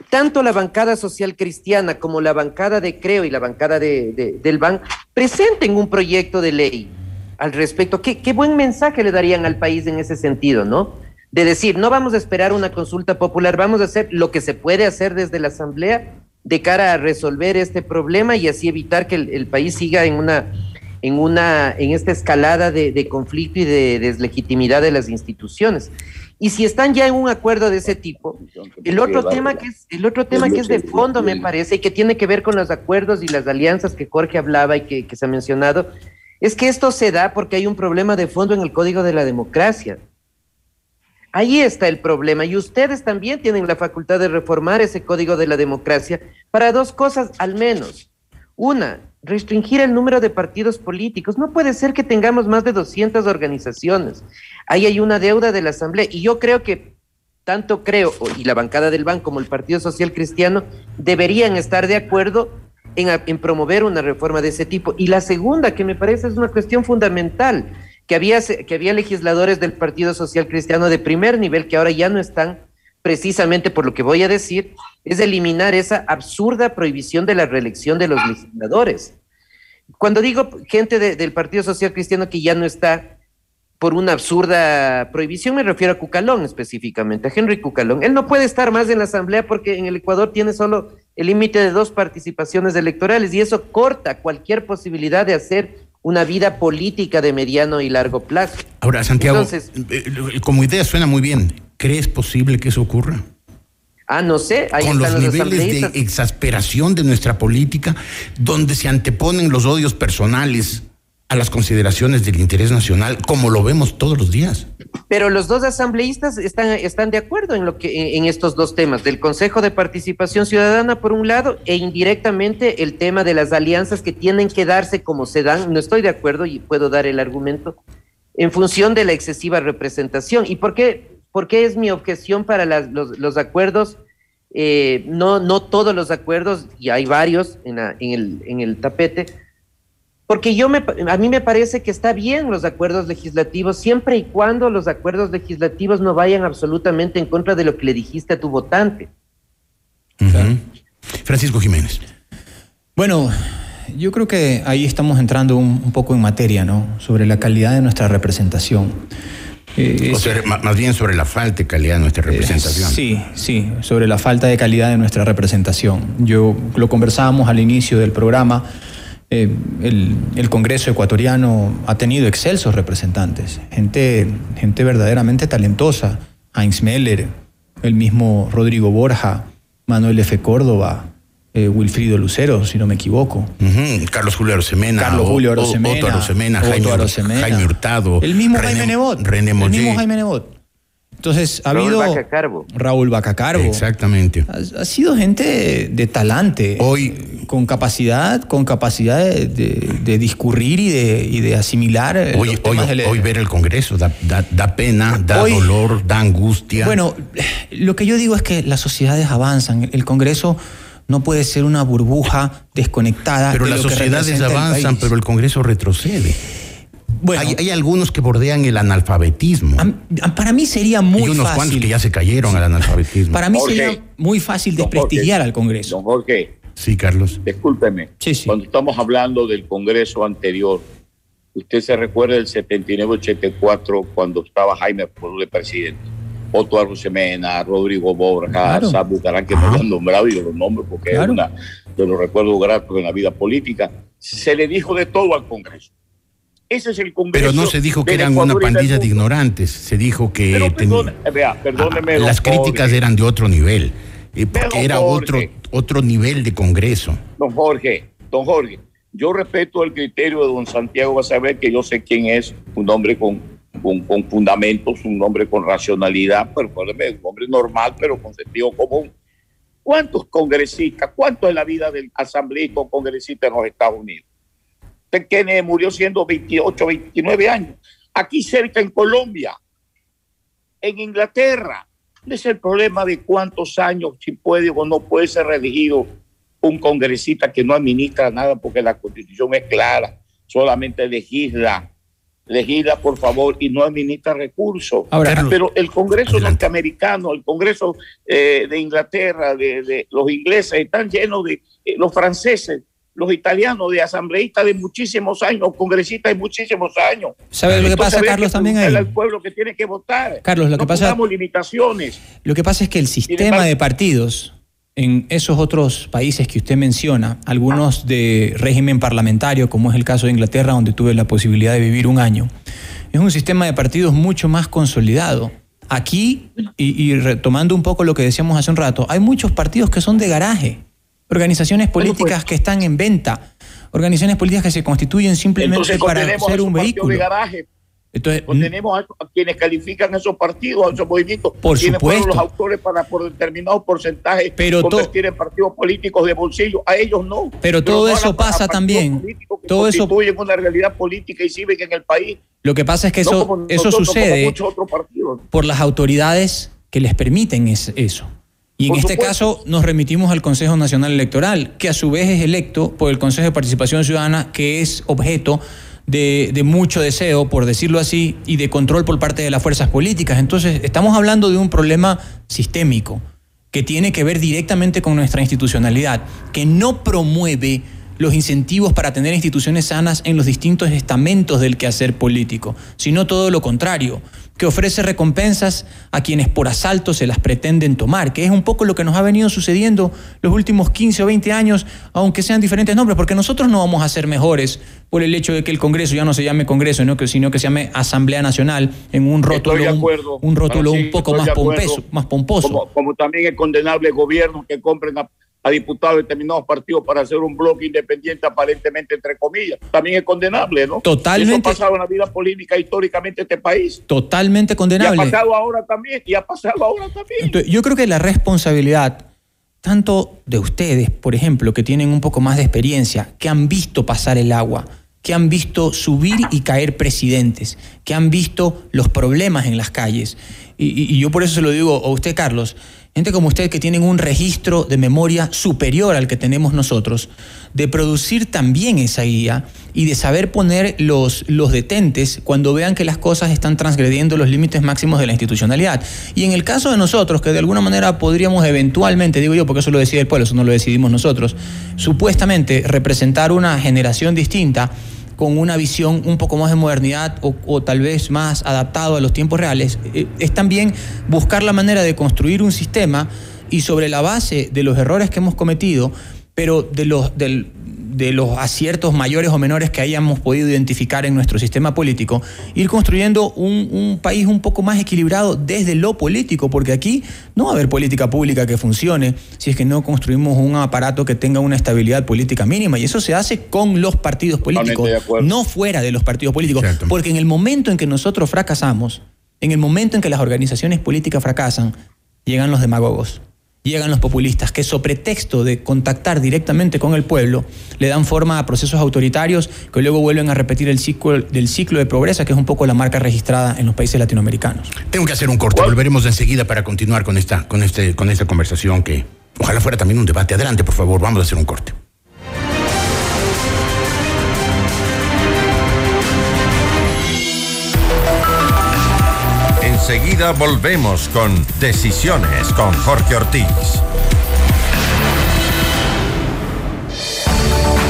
tanto la bancada social cristiana como la bancada de Creo y la bancada de, de- del BAN presenten un proyecto de ley al respecto. ¿Qué, qué buen mensaje le darían al país en ese sentido, ¿no? De decir, no vamos a esperar una consulta popular, vamos a hacer lo que se puede hacer desde la Asamblea de cara a resolver este problema y así evitar que el, país siga en una, en una, en esta escalada de, de conflicto y de deslegitimidad de las instituciones. Y si están ya en un acuerdo de ese tipo, el otro tema que es, el otro tema que es de fondo, me parece, y que tiene que ver con los acuerdos y las alianzas que Jorge hablaba y que, que se ha mencionado, es que esto se da porque hay un problema de fondo en el Código de la Democracia. Ahí está el problema y ustedes también tienen la facultad de reformar ese código de la democracia para dos cosas al menos. Una, restringir el número de partidos políticos. No puede ser que tengamos más de 200 organizaciones. Ahí hay una deuda de la Asamblea y yo creo que tanto creo, y la bancada del BAN como el Partido Social Cristiano deberían estar de acuerdo en, en promover una reforma de ese tipo. Y la segunda, que me parece es una cuestión fundamental, que había, que había legisladores del Partido Social Cristiano de primer nivel que ahora ya no están, precisamente por lo que voy a decir, es eliminar esa absurda prohibición de la reelección de los legisladores. Cuando digo gente de- del Partido Social Cristiano que ya no está por una absurda prohibición, me refiero a Cucalón específicamente, a Henry Cucalón. Él no puede estar más en la Asamblea porque en el Ecuador tiene solo el límite de dos participaciones electorales y eso corta cualquier posibilidad de hacer una vida política de mediano y largo plazo. Ahora, Santiago, Entonces- eh, como idea suena muy bien. ¿Crees posible que eso ocurra? Ah, no sé, ahí Con los están los niveles asambleístas. de exasperación de nuestra política, donde se anteponen los odios personales a las consideraciones del interés nacional, como lo vemos todos los días. Pero los dos asambleístas están, están de acuerdo en, lo que, en, estos dos temas, del Consejo de Participación Ciudadana por un lado e indirectamente el tema de las alianzas que tienen que darse como se dan. No estoy de acuerdo y puedo dar el argumento en función de la excesiva representación. ¿Y por qué, por qué es mi objeción para las- los, los acuerdos? Eh, no, no todos los acuerdos, y hay varios en, la- en el, en el tapete, porque yo me, a mí me parece que está bien los acuerdos legislativos siempre y cuando los acuerdos legislativos no vayan absolutamente en contra de lo que le dijiste a tu votante. Francisco Jiménez. Bueno, yo creo que ahí estamos entrando un, un poco en materia, ¿no? Sobre la calidad de nuestra representación. Eh, O sea, más bien sobre la falta de calidad de nuestra representación. Sí, sí, sobre la falta de calidad de nuestra representación. Yo lo conversábamos al inicio del programa. Eh, el, el Congreso ecuatoriano ha tenido excelsos representantes, gente, gente verdaderamente talentosa. Heinz Meller, el mismo Rodrigo Borja, Manuel F. Córdoba, eh, Wilfrido Lucero, si no me equivoco. Carlos Julio Arosemena. Carlos Julio Arosemena, Otto Arosemena, Jaime. Jaime Hurtado. El mismo René- Jaime Nebot. René el mismo Jaime Nebot. Entonces, ha Raúl habido. Raúl Bacacarbo. Exactamente. Ha, ha sido gente de, talante. Hoy. Con capacidad, con capacidad de, de- de discurrir y de, y de asimilar. eh, Hoy, los hoy, temas del- hoy ver el Congreso da, da- da pena, da Hoy- dolor, da angustia. Bueno, lo que yo digo es que las sociedades avanzan. El Congreso no puede ser una burbuja desconectada. pero de las sociedades avanzan, pero el Congreso retrocede. Hay, hay algunos que bordean el analfabetismo. Para mí sería muy y unos fácil. cuantos que ya se cayeron al analfabetismo. Para mí sería muy fácil desprestigiar al Congreso. Don Jorge. Sí, Carlos. Discúlpeme. Cuando estamos hablando del Congreso anterior, usted se recuerda del 79-84 cuando estaba Jaime Pueblo de presidente. Otto Arrosemena, Rodrigo Borja, Claro. Sam Bucarán, que no lo han nombrado y yo los nombro porque Claro. es una de los recuerdos gratos en la vida política. Se le dijo de todo al Congreso. Ese es el Congreso. Pero no se dijo que eran una Ecuador pandilla de ignorantes. Se dijo que Pero vea, perdóneme, don las críticas Jorge. eran de otro nivel. eh, porque era otro, otro nivel de Congreso. Don Jorge, don Jorge, yo respeto el criterio de don Santiago a saber que yo sé quién es, un hombre con, con, con fundamentos, un hombre con racionalidad, pero un hombre normal, pero con sentido común. ¿Cuántos congresistas, cuánto es la vida del asambleísta o congresista en los Estados Unidos? Kennedy murió siendo 28, 29 años. Aquí cerca en Colombia, en Inglaterra. Ese es el problema de cuántos años, si puede o no puede ser reelegido un congresista que no administra nada porque la constitución es clara, solamente legisla, legisla por favor y no administra recursos. Ahora, Pero el Congreso norteamericano, el Congreso eh, de Inglaterra, de, de los ingleses, están llenos de eh, los franceses, los italianos, de asambleístas de muchísimos años, congresistas de muchísimos años. ¿Sabe lo que pasa, Carlos, que también ahí? al pueblo que tiene que votar. Carlos, lo que pasa- limitaciones. Lo que pasa es que el sistema de partidos en esos otros países que usted menciona, algunos de régimen parlamentario, como es el caso de Inglaterra, donde tuve la posibilidad de vivir un año, es un sistema de partidos mucho más consolidado. Aquí, y, y retomando un poco lo que decíamos hace un rato, hay muchos partidos que son de garaje, organizaciones políticas que están en venta, organizaciones políticas que se constituyen simplemente Entonces para ser un vehículo. de garaje. Entonces, Condenemos a, quienes califican esos partidos, a esos movimientos. Por quienes fueron supuesto. los autores para por determinados porcentajes Pero convertir en partidos políticos de bolsillo. A ellos no. Pero todo no eso pasa también. que Todo eso- una realidad política y cívica en el país. Lo que pasa es que No eso, eso sucede por las autoridades que les permiten es- eso. Y en este caso nos remitimos al Consejo Nacional Electoral, que a su vez es electo por el Consejo de Participación Ciudadana, que es objeto de, de, mucho deseo, por decirlo así, y de control por parte de las fuerzas políticas. Entonces, estamos hablando de un problema sistémico que tiene que ver directamente con nuestra institucionalidad, que no promueve los incentivos para tener instituciones sanas en los distintos estamentos del quehacer político, sino todo lo contrario que ofrece recompensas a quienes por asalto se las pretenden tomar, que es un poco lo que nos ha venido sucediendo los últimos 15 o 20 años, aunque sean diferentes nombres, porque nosotros no vamos a ser mejores por el hecho de que el Congreso ya no se llame Congreso, sino que se llame Asamblea Nacional en un rótulo, acuerdo, un, rótulo un poco más, pompeso, más pomposo. Como, como, también es condenable gobiernos que compren a a diputados de determinados partidos para hacer un bloque independiente aparentemente entre comillas. También es condenable, ¿no? Totalmente. Eso ha pasado en la vida política históricamente en este país. Totalmente condenable. Y ha pasado ahora también, y ha pasado ahora también. Entonces, yo creo que la responsabilidad, tanto de ustedes, por ejemplo, que tienen un poco más de experiencia, que han visto pasar el agua, que han visto subir y caer presidentes, que han visto los problemas en las calles. Y, y, y yo por eso se lo digo a usted, Carlos, gente como usted que tienen un registro de memoria superior al que tenemos nosotros, de producir también esa guía y de saber poner los, los detentes cuando vean que las cosas están transgrediendo los límites máximos de la institucionalidad. Y en el caso de nosotros, que de alguna manera podríamos eventualmente, digo yo, porque eso lo decide el pueblo, eso no lo decidimos nosotros, supuestamente representar una generación distinta, con una visión un poco más de modernidad o, tal vez más adaptado a los tiempos reales, eh, es también buscar la manera de construir un sistema y sobre la base de los errores que hemos cometido, pero de los, del, de los aciertos mayores o menores que hayamos podido identificar en nuestro sistema político, ir construyendo un, un, país un poco más equilibrado desde lo político, porque aquí no va a haber política pública que funcione si es que no construimos un aparato que tenga una estabilidad política mínima, y eso se hace con los partidos políticos, no fuera de los partidos políticos, Cierto. porque en el momento en que nosotros fracasamos, en el momento en que las organizaciones políticas fracasan, llegan los demagogos llegan los populistas que sobre pretexto de contactar directamente con el pueblo le dan forma a procesos autoritarios que luego vuelven a repetir el ciclo del ciclo de progreso que es un poco la marca registrada en los países latinoamericanos. Tengo que hacer un corte, volveremos enseguida para continuar con esta con este con esta conversación que ojalá fuera también un debate. Adelante, por favor, vamos a hacer un corte. Enseguida volvemos con Decisiones con Jorge Ortiz.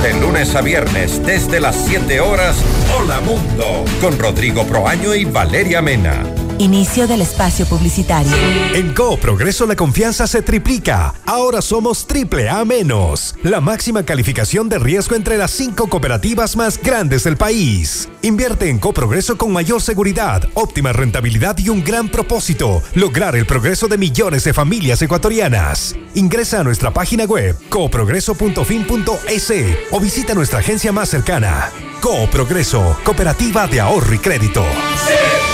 De lunes a viernes, desde las 7 horas, Hola Mundo, con Rodrigo Proaño y Valeria Mena. Inicio del espacio publicitario. En Coop Progreso la confianza se triplica. Ahora somos triple A menos. La máxima calificación de riesgo entre las cinco cooperativas más grandes del país. Invierte en Coop Progreso con mayor seguridad, óptima rentabilidad y un gran propósito: lograr el progreso de millones de familias ecuatorianas. Ingresa a nuestra página web cooprogreso.fin.es o visita nuestra agencia más cercana. Coop Progreso, Cooperativa de Ahorro y Crédito. Sí.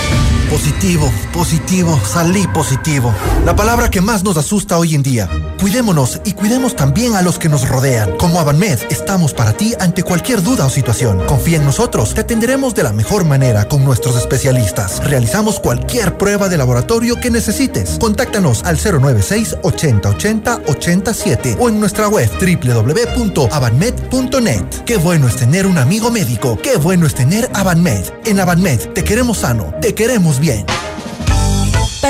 Positivo, positivo, salí positivo. La palabra que más nos asusta hoy en día. Cuidémonos y cuidemos también a los que nos rodean. Como Avanmed, estamos para ti ante cualquier duda o situación. Confía en nosotros, te atenderemos de la mejor manera con nuestros especialistas. Realizamos cualquier prueba de laboratorio que necesites. Contáctanos al 096 80 80 87 o en nuestra web www.avanmed.net. Qué bueno es tener un amigo médico. Qué bueno es tener Avanmed. En Avanmed te queremos sano, te queremos bien.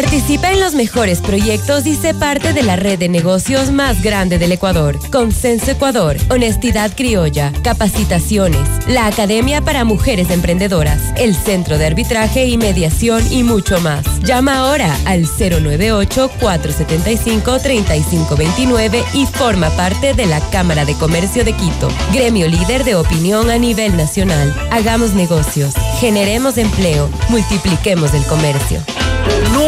Participa en los mejores proyectos y sé parte de la red de negocios más grande del Ecuador. Consenso Ecuador, Honestidad Criolla, Capacitaciones, la Academia para Mujeres Emprendedoras, el Centro de Arbitraje y Mediación y mucho más. Llama ahora al 098-475-3529 y forma parte de la Cámara de Comercio de Quito, gremio líder de opinión a nivel nacional. Hagamos negocios, generemos empleo, multipliquemos el comercio.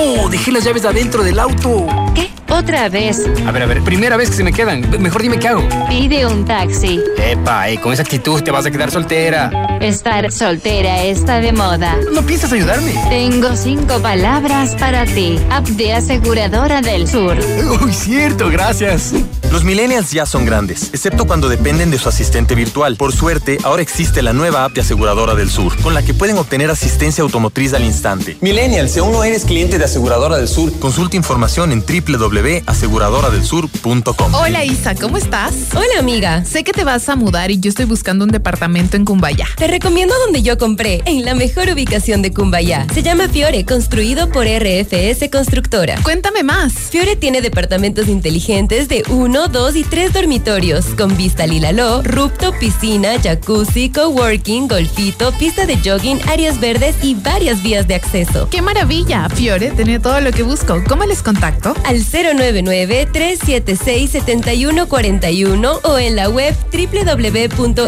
No, dejé las llaves adentro del auto. ¿Qué? ¿Otra vez? A ver, a ver, primera vez que se me quedan. Mejor dime qué hago. Pide un taxi. Epa, eh, con esa actitud te vas a quedar soltera. Estar soltera está de moda. ¿No piensas ayudarme? Tengo cinco palabras para ti. App de Aseguradora del Sur. Uy, cierto, gracias. Los millennials ya son grandes, excepto cuando dependen de su asistente virtual. Por suerte, ahora existe la nueva app de Aseguradora del Sur, con la que pueden obtener asistencia automotriz al instante. Millennial, si aún no eres cliente de Aseguradora del Sur, consulta información en www www.aseguradoradelsur.com. Hola Isa, ¿cómo estás? Hola amiga. Sé que te vas a mudar y yo estoy buscando un departamento en Cumbayá. Te recomiendo donde yo compré, en la mejor ubicación de Cumbayá. Se llama Fiore, construido por RFS Constructora. Cuéntame más. Fiore tiene departamentos inteligentes de 1, 2 y 3 dormitorios, con vista al Ilaló, rooftop, piscina, jacuzzi, coworking, golfito, pista de jogging, áreas verdes y varias vías de acceso. ¡Qué maravilla! Fiore tiene todo lo que busco. ¿Cómo les contacto? Al 099-376-7141 o en la web www.rfs.es.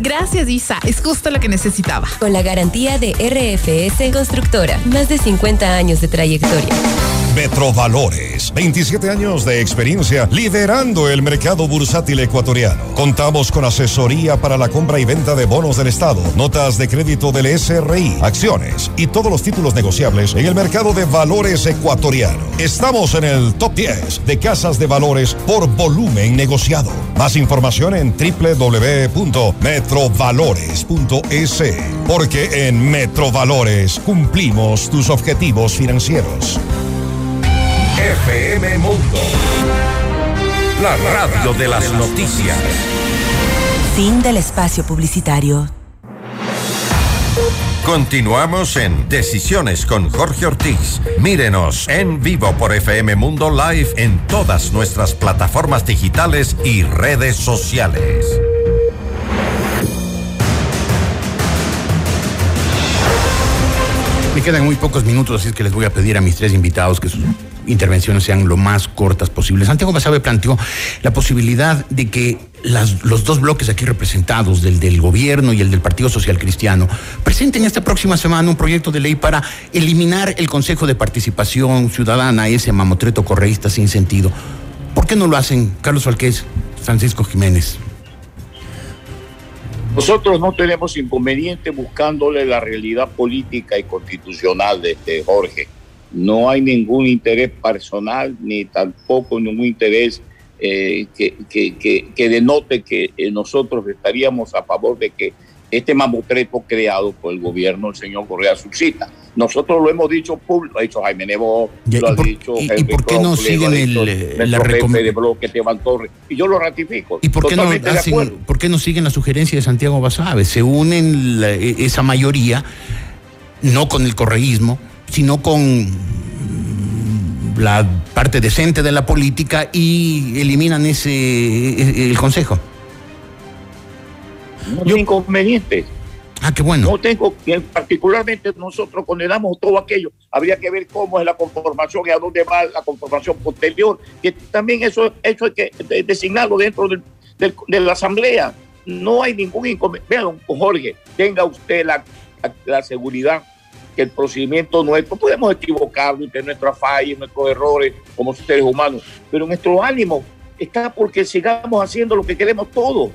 Gracias Isa, es justo lo que necesitaba. Con la garantía de RFS Constructora, más de 50 años de trayectoria. Metrovalores, 27 años de experiencia liderando el mercado bursátil ecuatoriano. Contamos con asesoría para la compra y venta de bonos del Estado, notas de crédito del SRI, acciones y todos los títulos negociables en el mercado de valores ecuatoriano. Estamos en el top 10 de casas de valores por volumen negociado. Más información en www.metrovalores.es, porque en Metrovalores cumplimos tus objetivos financieros. FM Mundo. La radio de las noticias. Fin del espacio publicitario. Continuamos en Decisiones con Jorge Ortiz. Mírenos en vivo por FM Mundo Live en todas nuestras plataformas digitales y redes sociales. Me quedan muy pocos minutos, así es que les voy a pedir a mis tres invitados que sus intervenciones sean lo más cortas posibles. Santiago Basabe planteó la posibilidad de que los dos bloques aquí representados, del del gobierno y el del Partido Social Cristiano, presenten esta próxima semana un proyecto de ley para eliminar el Consejo de Participación Ciudadana, ese mamotreto correísta sin sentido. ¿Por qué no lo hacen Carlos Falqués, Francisco Jiménez? Nosotros no tenemos inconveniente buscándole la realidad política y constitucional de este Jorge. No hay ningún interés personal ni tampoco ningún interés eh, que, que, que, que, denote que eh, nosotros estaríamos a favor de que este mamotreto creado por el gobierno del señor Correa subsista. Nosotros lo hemos dicho público, lo ha dicho Jaime Nebo, lo ha por, dicho y, ¿Y por qué no siguen el, el, la de bloque Esteban Torres, y yo lo ratifico. ¿Y por qué, no hacen, por qué no siguen la sugerencia de Santiago Basabe? Se unen la, esa mayoría, no con el correísmo, sino con la parte decente de la política y eliminan ese el consejo. No Yo, inconveniente. Ah, qué bueno. No tengo, particularmente nosotros condenamos todo aquello. Habría que ver cómo es la conformación y a dónde va la conformación posterior. Que también eso, eso hay que designarlo dentro del, del, de la Asamblea. No hay ningún inconveniente. Vean, Jorge, tenga usted la, la, la seguridad que el procedimiento nuestro, podemos equivocarnos, tener nuestras fallas, nuestros errores como seres humanos, pero nuestro ánimo está porque sigamos haciendo lo que queremos todos,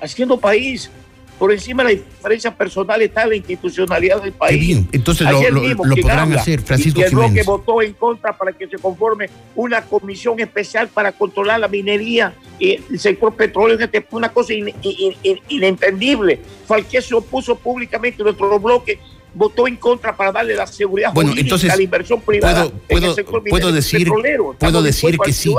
haciendo país. Por encima de la diferencia personal está la institucionalidad del país. Qué bien. Entonces lo, lo, lo podrán habla, hacer, Francisco y el Jiménez. bloque votó en contra para que se conforme una comisión especial para controlar la minería y el sector petróleo. Una cosa in, in, in, inentendible. Falqué se opuso públicamente a nuestro bloque votó en contra para darle la seguridad bueno, jurídica entonces, a la inversión privada puedo, puedo, puedo decir, puedo decir que sí,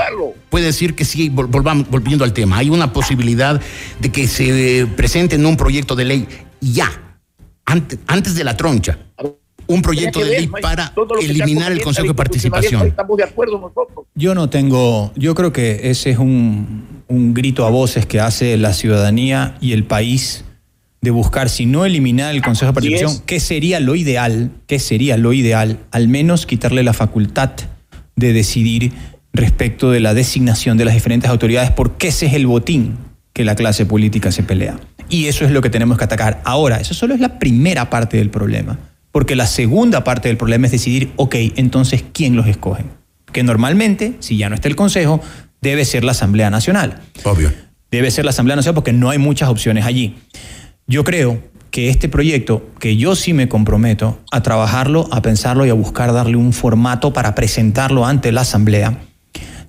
puede decir que sí, volvamos, volviendo al tema, hay una posibilidad de que se presente en un proyecto de ley ya, antes, antes de la troncha, un proyecto de ley para eliminar el Consejo de Participación. Estamos de acuerdo nosotros. Yo no tengo, yo creo que ese es un, un grito a voces que hace la ciudadanía y el país de buscar, si no eliminar el Consejo de Participación, ¿qué sería lo ideal? ¿Qué sería lo ideal? Al menos quitarle la facultad de decidir respecto de la designación de las diferentes autoridades, porque ese es el botín que la clase política se pelea. Y eso es lo que tenemos que atacar. Ahora, eso solo es la primera parte del problema, porque la segunda parte del problema es decidir, ok, entonces, ¿quién los escoge? Que normalmente, si ya no está el Consejo, debe ser la Asamblea Nacional. Obvio. Debe ser la Asamblea Nacional porque no hay muchas opciones allí. Yo creo que este proyecto, que yo sí me comprometo a trabajarlo, a pensarlo y a buscar darle un formato para presentarlo ante la Asamblea,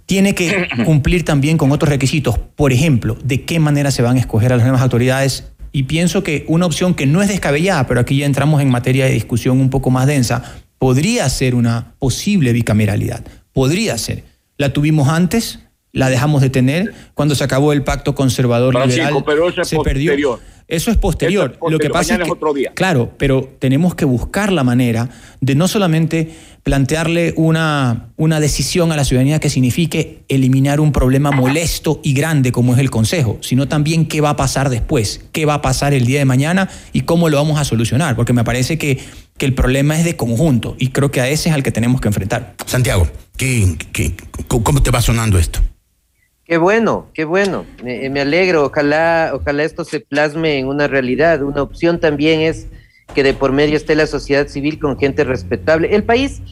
tiene que cumplir también con otros requisitos. Por ejemplo, de qué manera se van a escoger a las nuevas autoridades. Y pienso que una opción que no es descabellada, pero aquí ya entramos en materia de discusión un poco más densa, podría ser una posible bicameralidad. Podría ser. La tuvimos antes, la dejamos de tener cuando se acabó el pacto conservador Francisco, liberal. pero eso es se posterior. perdió. Eso es posterior. Eso es posterior. Lo que pasa Mañana es es que, otro día. claro, pero tenemos que buscar la manera de no solamente plantearle una, una decisión a la ciudadanía que signifique eliminar un problema molesto y grande como es el Consejo, sino también qué va a pasar después, qué va a pasar el día de mañana y cómo lo vamos a solucionar, porque me parece que, que el problema es de conjunto y creo que a ese es al que tenemos que enfrentar. Santiago, ¿qué, qué- cómo te va sonando esto? Qué bueno, qué bueno. Me, me alegro. Ojalá, ojalá esto se plasme en una realidad. Una opción también es que de por medio esté la sociedad civil con gente respetable. El país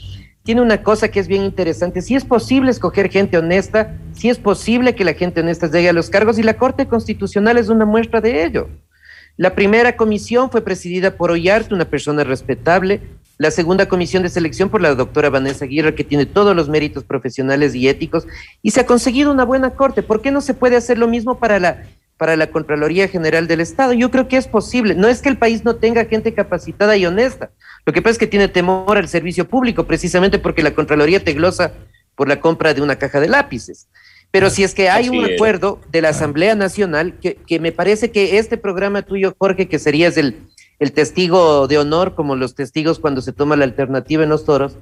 tiene una cosa que es bien interesante. Si es posible escoger gente honesta, si es posible que la gente honesta llegue a los cargos y la Corte Constitucional es una muestra de ello. La primera comisión fue presidida por Ollarte, una persona respetable. La segunda comisión de selección por la doctora Vanessa Aguirre, que tiene todos los méritos profesionales y éticos. Y se ha conseguido una buena corte. ¿Por qué no se puede hacer lo mismo para la, para la Contraloría General del Estado? Yo creo que es posible. No es que el país no tenga gente capacitada y honesta. Lo que pasa es que tiene temor al servicio público, precisamente porque la Contraloría te glosa por la compra de una caja de lápices. Pero si es que hay Así un es. acuerdo de la Asamblea Nacional, que, que me parece que este programa tuyo, Jorge, que serías el, el testigo de honor, como los testigos cuando se toma la alternativa en los toros,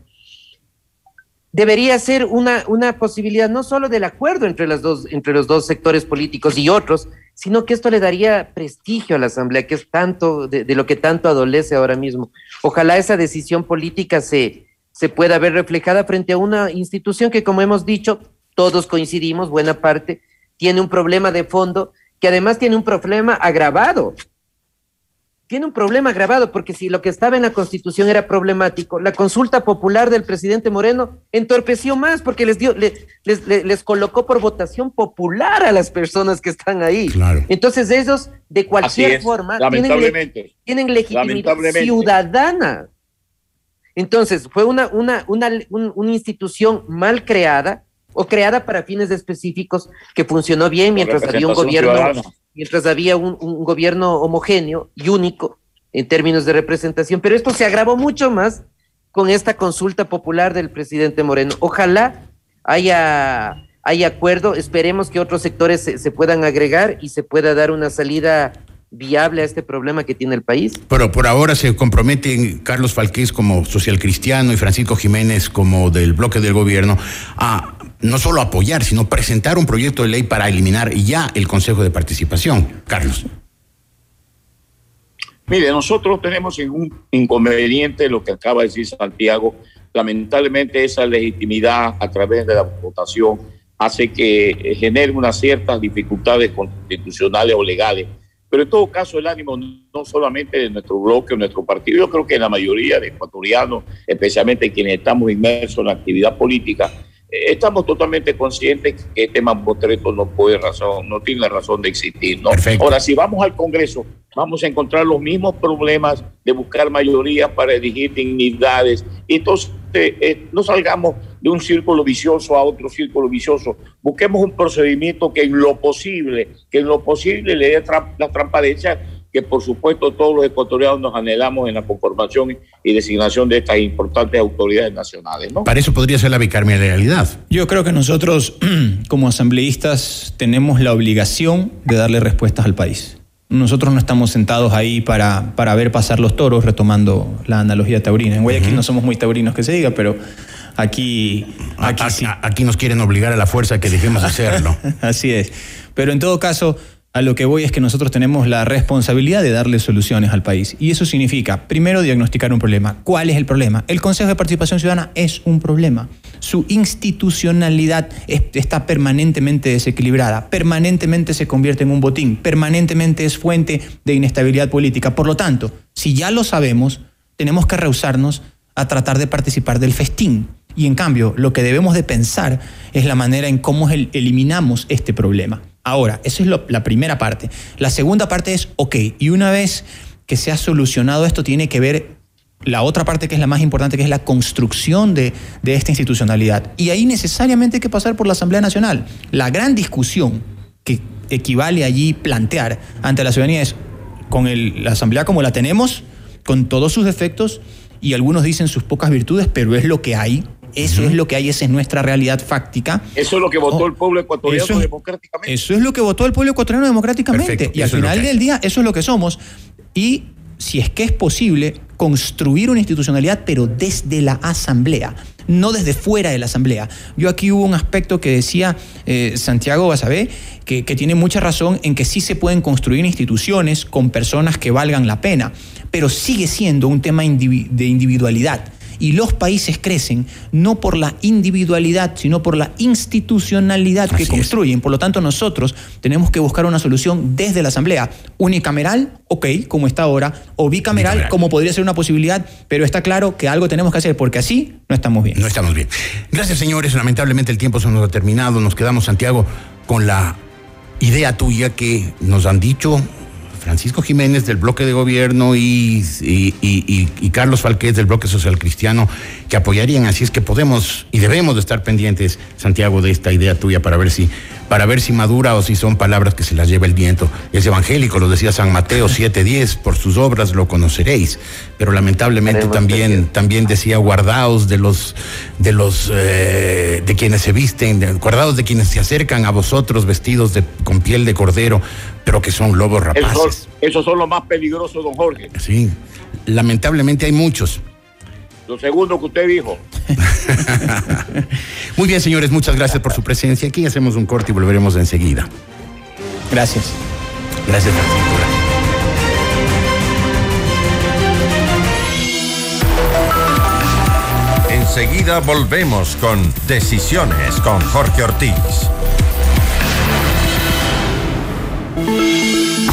debería ser una, una posibilidad no solo del acuerdo entre, las dos, entre los dos sectores políticos y otros, sino que esto le daría prestigio a la Asamblea, que es tanto de, lo que tanto adolece ahora mismo. Ojalá esa decisión política se, se pueda ver reflejada frente a una institución que, como hemos dicho, todos coincidimos, buena parte, tiene un problema de fondo, que además tiene un problema agravado. Tiene un problema agravado, porque si lo que estaba en la Constitución era problemático, la consulta popular del presidente Moreno entorpeció más, porque les dio, le- les, les- les colocó por votación popular a las personas que están ahí. Entonces ellos, de cualquier es, forma, tienen, le- lamentablemente. tienen legitimidad ciudadana. Entonces, fue una, una, una, un- una institución mal creada o creada para fines específicos que funcionó bien mientras había un gobierno, ciudadana. Mientras había un, gobierno homogéneo y único en términos de representación. Pero esto se agravó mucho más con esta consulta popular del presidente Moreno. Ojalá haya, haya acuerdo, esperemos que otros sectores se, se puedan agregar y se pueda dar una salida viable a este problema que tiene el país. Pero por ahora se comprometen Carlos Falqués como social cristiano y Francisco Jiménez como del bloque del gobierno a no solo apoyar, sino presentar un proyecto de ley para eliminar ya el Consejo de Participación. Carlos. Mire, nosotros tenemos un inconveniente, lo que acaba de decir Santiago. Lamentablemente esa legitimidad a través de la votación hace que eh, genere unas ciertas dificultades constitucionales o legales. Pero en todo caso el ánimo no solamente de nuestro bloque o nuestro partido, yo creo que la mayoría de ecuatorianos, especialmente quienes estamos inmersos en la actividad política, estamos totalmente conscientes que este mamotreto no puede razón, no tiene razón de existir. ¿no? Ahora, si vamos al Congreso, vamos a encontrar los mismos problemas de buscar mayoría para elegir dignidades. Entonces eh, no salgamos de un círculo vicioso a otro círculo vicioso. Busquemos un procedimiento que en lo posible, que en lo posible le dé tra- la transparencia que por supuesto todos los ecuatorianos nos anhelamos en la conformación y designación de estas importantes autoridades nacionales. ¿no? Para eso podría ser la bicameralidad. Yo creo que nosotros, como asambleístas, tenemos la obligación de darle respuestas al país. Nosotros no estamos sentados ahí para, para ver pasar los toros, retomando la analogía taurina. En Guayaquil no somos muy taurinos que se diga, pero aquí... Aquí, aquí nos quieren obligar a la fuerza que dejemos de hacerlo. Así es. Pero en todo caso, a lo que voy es que nosotros tenemos la responsabilidad de darle soluciones al país. Y eso significa, primero, diagnosticar un problema. ¿Cuál es el problema? El Consejo de Participación Ciudadana es un problema. Su institucionalidad es- está permanentemente desequilibrada, permanentemente se convierte en un botín, permanentemente es fuente de inestabilidad política. Por lo tanto, si ya lo sabemos, tenemos que rehusarnos a tratar de participar del festín. Y en cambio, lo que debemos de pensar es la manera en cómo el- eliminamos este problema. Ahora, esa es la primera parte. La segunda parte es, ok, y una vez que se ha solucionado esto, tiene que ver la otra parte que es la más importante, que es la construcción de, de esta institucionalidad. Y ahí necesariamente hay que pasar por la Asamblea Nacional. La gran discusión que equivale allí plantear ante la ciudadanía es, con la Asamblea como la tenemos, con todos sus defectos, y algunos dicen sus pocas virtudes, pero es lo que hay, Eso es lo que hay, esa es nuestra realidad fáctica. Eso es lo que votó el pueblo ecuatoriano eso es- democráticamente. Eso es lo que votó el pueblo ecuatoriano democráticamente. Perfecto, y al final del día, eso es lo que somos. Y si es que es posible, construir una institucionalidad, pero desde la asamblea, no desde fuera de la asamblea. Yo aquí hubo un aspecto que decía eh, Santiago Basabé, que, que tiene mucha razón en que sí se pueden construir instituciones con personas que valgan la pena, pero sigue siendo un tema indivi- de individualidad. Y los países crecen no por la individualidad, sino por la institucionalidad que construyen. Por lo tanto, nosotros tenemos que buscar una solución desde la Asamblea. Unicameral, ok, como está ahora, o bicameral, como podría ser una posibilidad, pero está claro que algo tenemos que hacer, porque así no estamos bien. No estamos bien. Gracias, señores. Lamentablemente el tiempo se nos ha terminado. Nos quedamos, Santiago, con la idea tuya que nos han dicho Francisco Jiménez del bloque de gobierno y, y- y- Carlos Falquez del bloque social cristiano que apoyarían. Así es que podemos y debemos de estar pendientes, Santiago, de esta idea tuya para ver si para ver si madura o si son palabras que se las lleva el viento. Es evangélico, lo decía San Mateo 7:10, por sus obras lo conoceréis. Pero lamentablemente también, también decía guardaos de los de los eh, de quienes se visten, de- guardaos de quienes se acercan a vosotros vestidos de, con piel de cordero, pero que son lobos Esos son, rapaces. esos son los más peligrosos, don Jorge. Sí, lamentablemente hay muchos. Lo segundo que usted dijo. Muy bien, señores, muchas gracias por su presencia. Aquí hacemos un corte y volveremos enseguida. Gracias. Gracias, Francisco. Enseguida volvemos con Decisiones con Jorge Ortiz.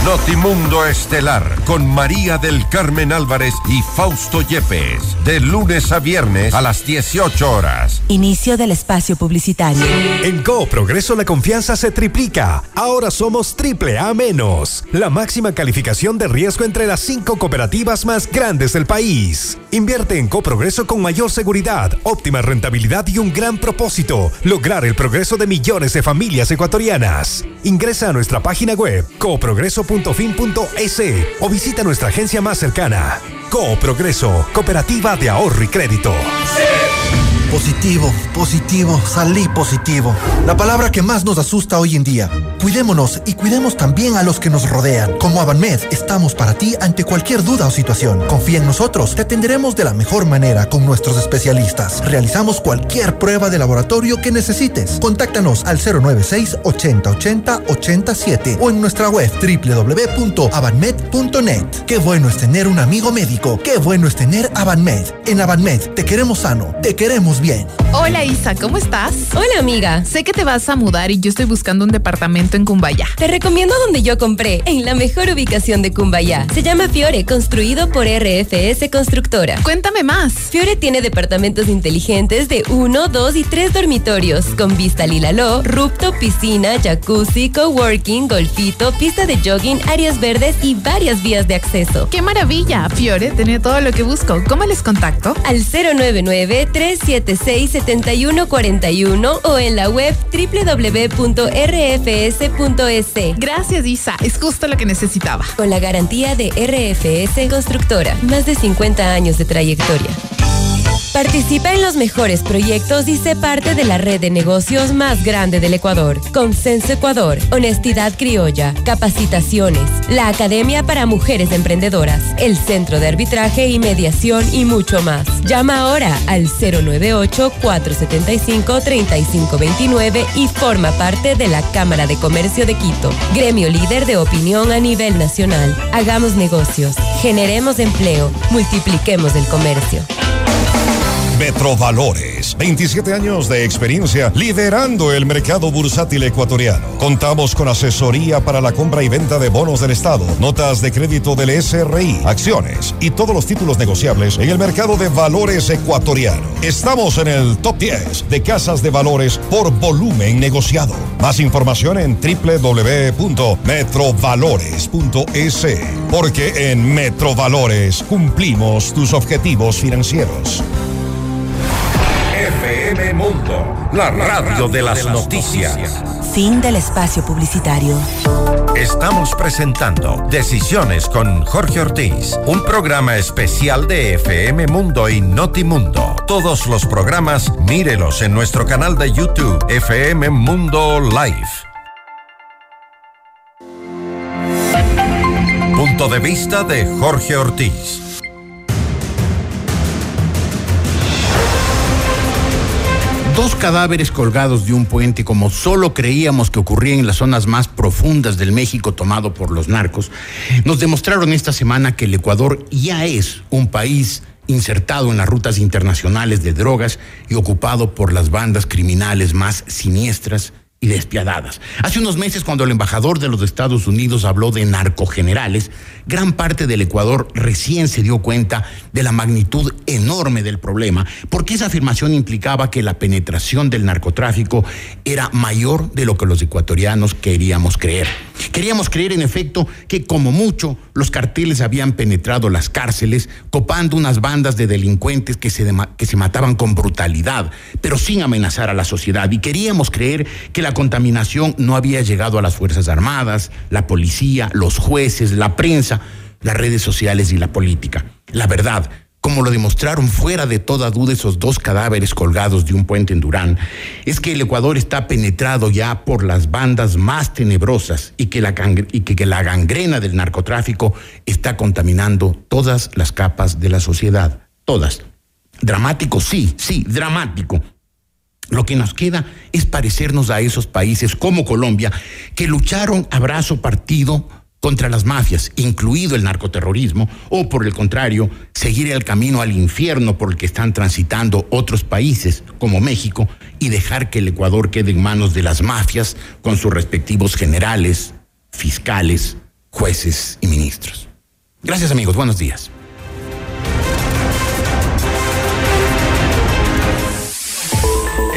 Notimundo Estelar con María del Carmen Álvarez y Fausto Yepes. De lunes a viernes a las 18 horas. Inicio del espacio publicitario. En Coop Progreso la confianza se triplica. Ahora somos triple A menos. La máxima calificación de riesgo entre las cinco cooperativas más grandes del país. Invierte en Coprogreso con mayor seguridad, óptima rentabilidad y un gran propósito. Lograr el progreso de millones de familias ecuatorianas. Ingresa a nuestra página web o visita nuestra agencia más cercana. Coprogreso, Cooperativa de Ahorro y Crédito. Positivo, positivo, salí positivo. La palabra que más nos asusta hoy en día. Cuidémonos y cuidemos también a los que nos rodean. Como Avanmed, estamos para ti ante cualquier duda o situación. Confía en nosotros, te atenderemos de la mejor manera con nuestros especialistas. Realizamos cualquier prueba de laboratorio que necesites. Contáctanos al 096 80 80 87 o en nuestra web www.avanmed.net. Qué bueno es tener un amigo médico. Qué bueno es tener Avanmed. En Avanmed te queremos sano, te queremos bien. Hola Isa, ¿cómo estás? Hola amiga. Sé que te vas a mudar y yo estoy buscando un departamento en Cumbaya. Te recomiendo donde yo compré, en la mejor ubicación de Cumbayá. Se llama Fiore, construido por RFS Constructora. Cuéntame más. Fiore tiene departamentos inteligentes de 1, 2 y 3 dormitorios, con vista al Ilaló, rooftop, piscina, jacuzzi, coworking, golfito, pista de jogging, áreas verdes y varias vías de acceso. ¡Qué maravilla! Fiore tiene todo lo que busco. ¿Cómo les contacto? Al 099-376-7141 o en la web www.rfs.es. Gracias Isa, es justo lo que necesitaba. Con la garantía de RFS Constructora, más de 50 años de trayectoria. Participa en los mejores proyectos y sé parte de la red de negocios más grande del Ecuador. Consenso Ecuador, Honestidad Criolla, Capacitaciones, la Academia para Mujeres Emprendedoras, el Centro de Arbitraje y Mediación y mucho más. Llama ahora al 098-475-3529 y forma parte de la Cámara de Comercio de Quito, gremio líder de opinión a nivel nacional. Hagamos negocios, generemos empleo, multipliquemos el comercio. Metrovalores, 27 años de experiencia liderando el mercado bursátil ecuatoriano. Contamos con asesoría para la compra y venta de bonos del Estado, notas de crédito del SRI, acciones y todos los títulos negociables en el mercado de valores ecuatoriano. Estamos en el top 10 de casas de valores por volumen negociado. Más información en www.metrovalores.es, porque en Metrovalores cumplimos tus objetivos financieros. FM Mundo, la radio de las noticias. Fin del espacio publicitario. Estamos presentando Decisiones con Jorge Ortiz, un programa especial de FM Mundo y Notimundo. Todos los programas, mírelos en nuestro canal de YouTube, FM Mundo Live. Punto de vista de Jorge Ortiz. Dos cadáveres colgados de un puente, como solo creíamos que ocurría en las zonas más profundas del México tomado por los narcos, nos demostraron esta semana que el Ecuador ya es un país insertado en las rutas internacionales de drogas y ocupado por las bandas criminales más siniestras y despiadadas. Hace unos meses, cuando el embajador de los Estados Unidos habló de narcogenerales, gran parte del Ecuador recién se dio cuenta de la magnitud enorme del problema, porque esa afirmación implicaba que la penetración del narcotráfico era mayor de lo que los ecuatorianos queríamos creer. Queríamos creer, en efecto, que como mucho los carteles habían penetrado las cárceles, copando unas bandas de delincuentes que se, que se mataban con brutalidad, pero sin amenazar a la sociedad. Y queríamos creer que la contaminación no había llegado a las Fuerzas Armadas, la policía, los jueces, la prensa, las redes sociales y la política. La verdad, como lo demostraron fuera de toda duda esos dos cadáveres colgados de un puente en Durán, es que el Ecuador está penetrado ya por las bandas más tenebrosas y que la, que la gangrena del narcotráfico está contaminando todas las capas de la sociedad, todas. Dramático, sí, sí, dramático. Lo que nos queda es parecernos a esos países como Colombia que lucharon a brazo partido contra las mafias, incluido el narcoterrorismo, o por el contrario, seguir el camino al infierno por el que están transitando otros países como México y dejar que el Ecuador quede en manos de las mafias con sus respectivos generales, fiscales, jueces y ministros. Gracias amigos, buenos días.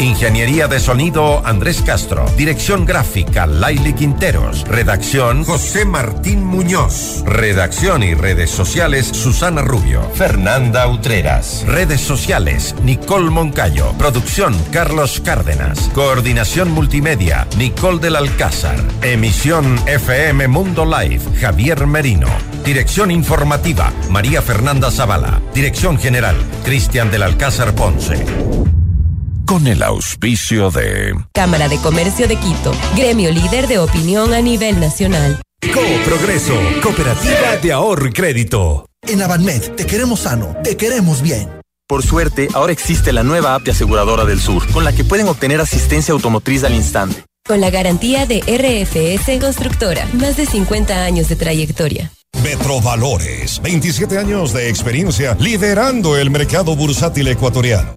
Ingeniería de sonido Andrés Castro. Dirección gráfica Laili Quinteros. Redacción José Martín Muñoz. Redacción y redes sociales Susana Rubio. Fernanda Utreras. Redes sociales Nicole Moncayo. Producción Carlos Cárdenas. Coordinación multimedia Nicole del Alcázar. Emisión FM Mundo Live Javier Merino. Dirección informativa María Fernanda Zavala. Dirección general Cristian del Alcázar Ponce con el auspicio de Cámara de Comercio de Quito, gremio líder de opinión a nivel nacional. Progreso, cooperativa de ahorro y crédito. En Avanmed te queremos sano, te queremos bien. Por suerte, ahora existe la nueva app de Aseguradora del Sur, con la que pueden obtener asistencia automotriz al instante. Con la garantía de RFS Constructora, más de 50 años de trayectoria. Metrovalores, 27 años de experiencia liderando el mercado bursátil ecuatoriano.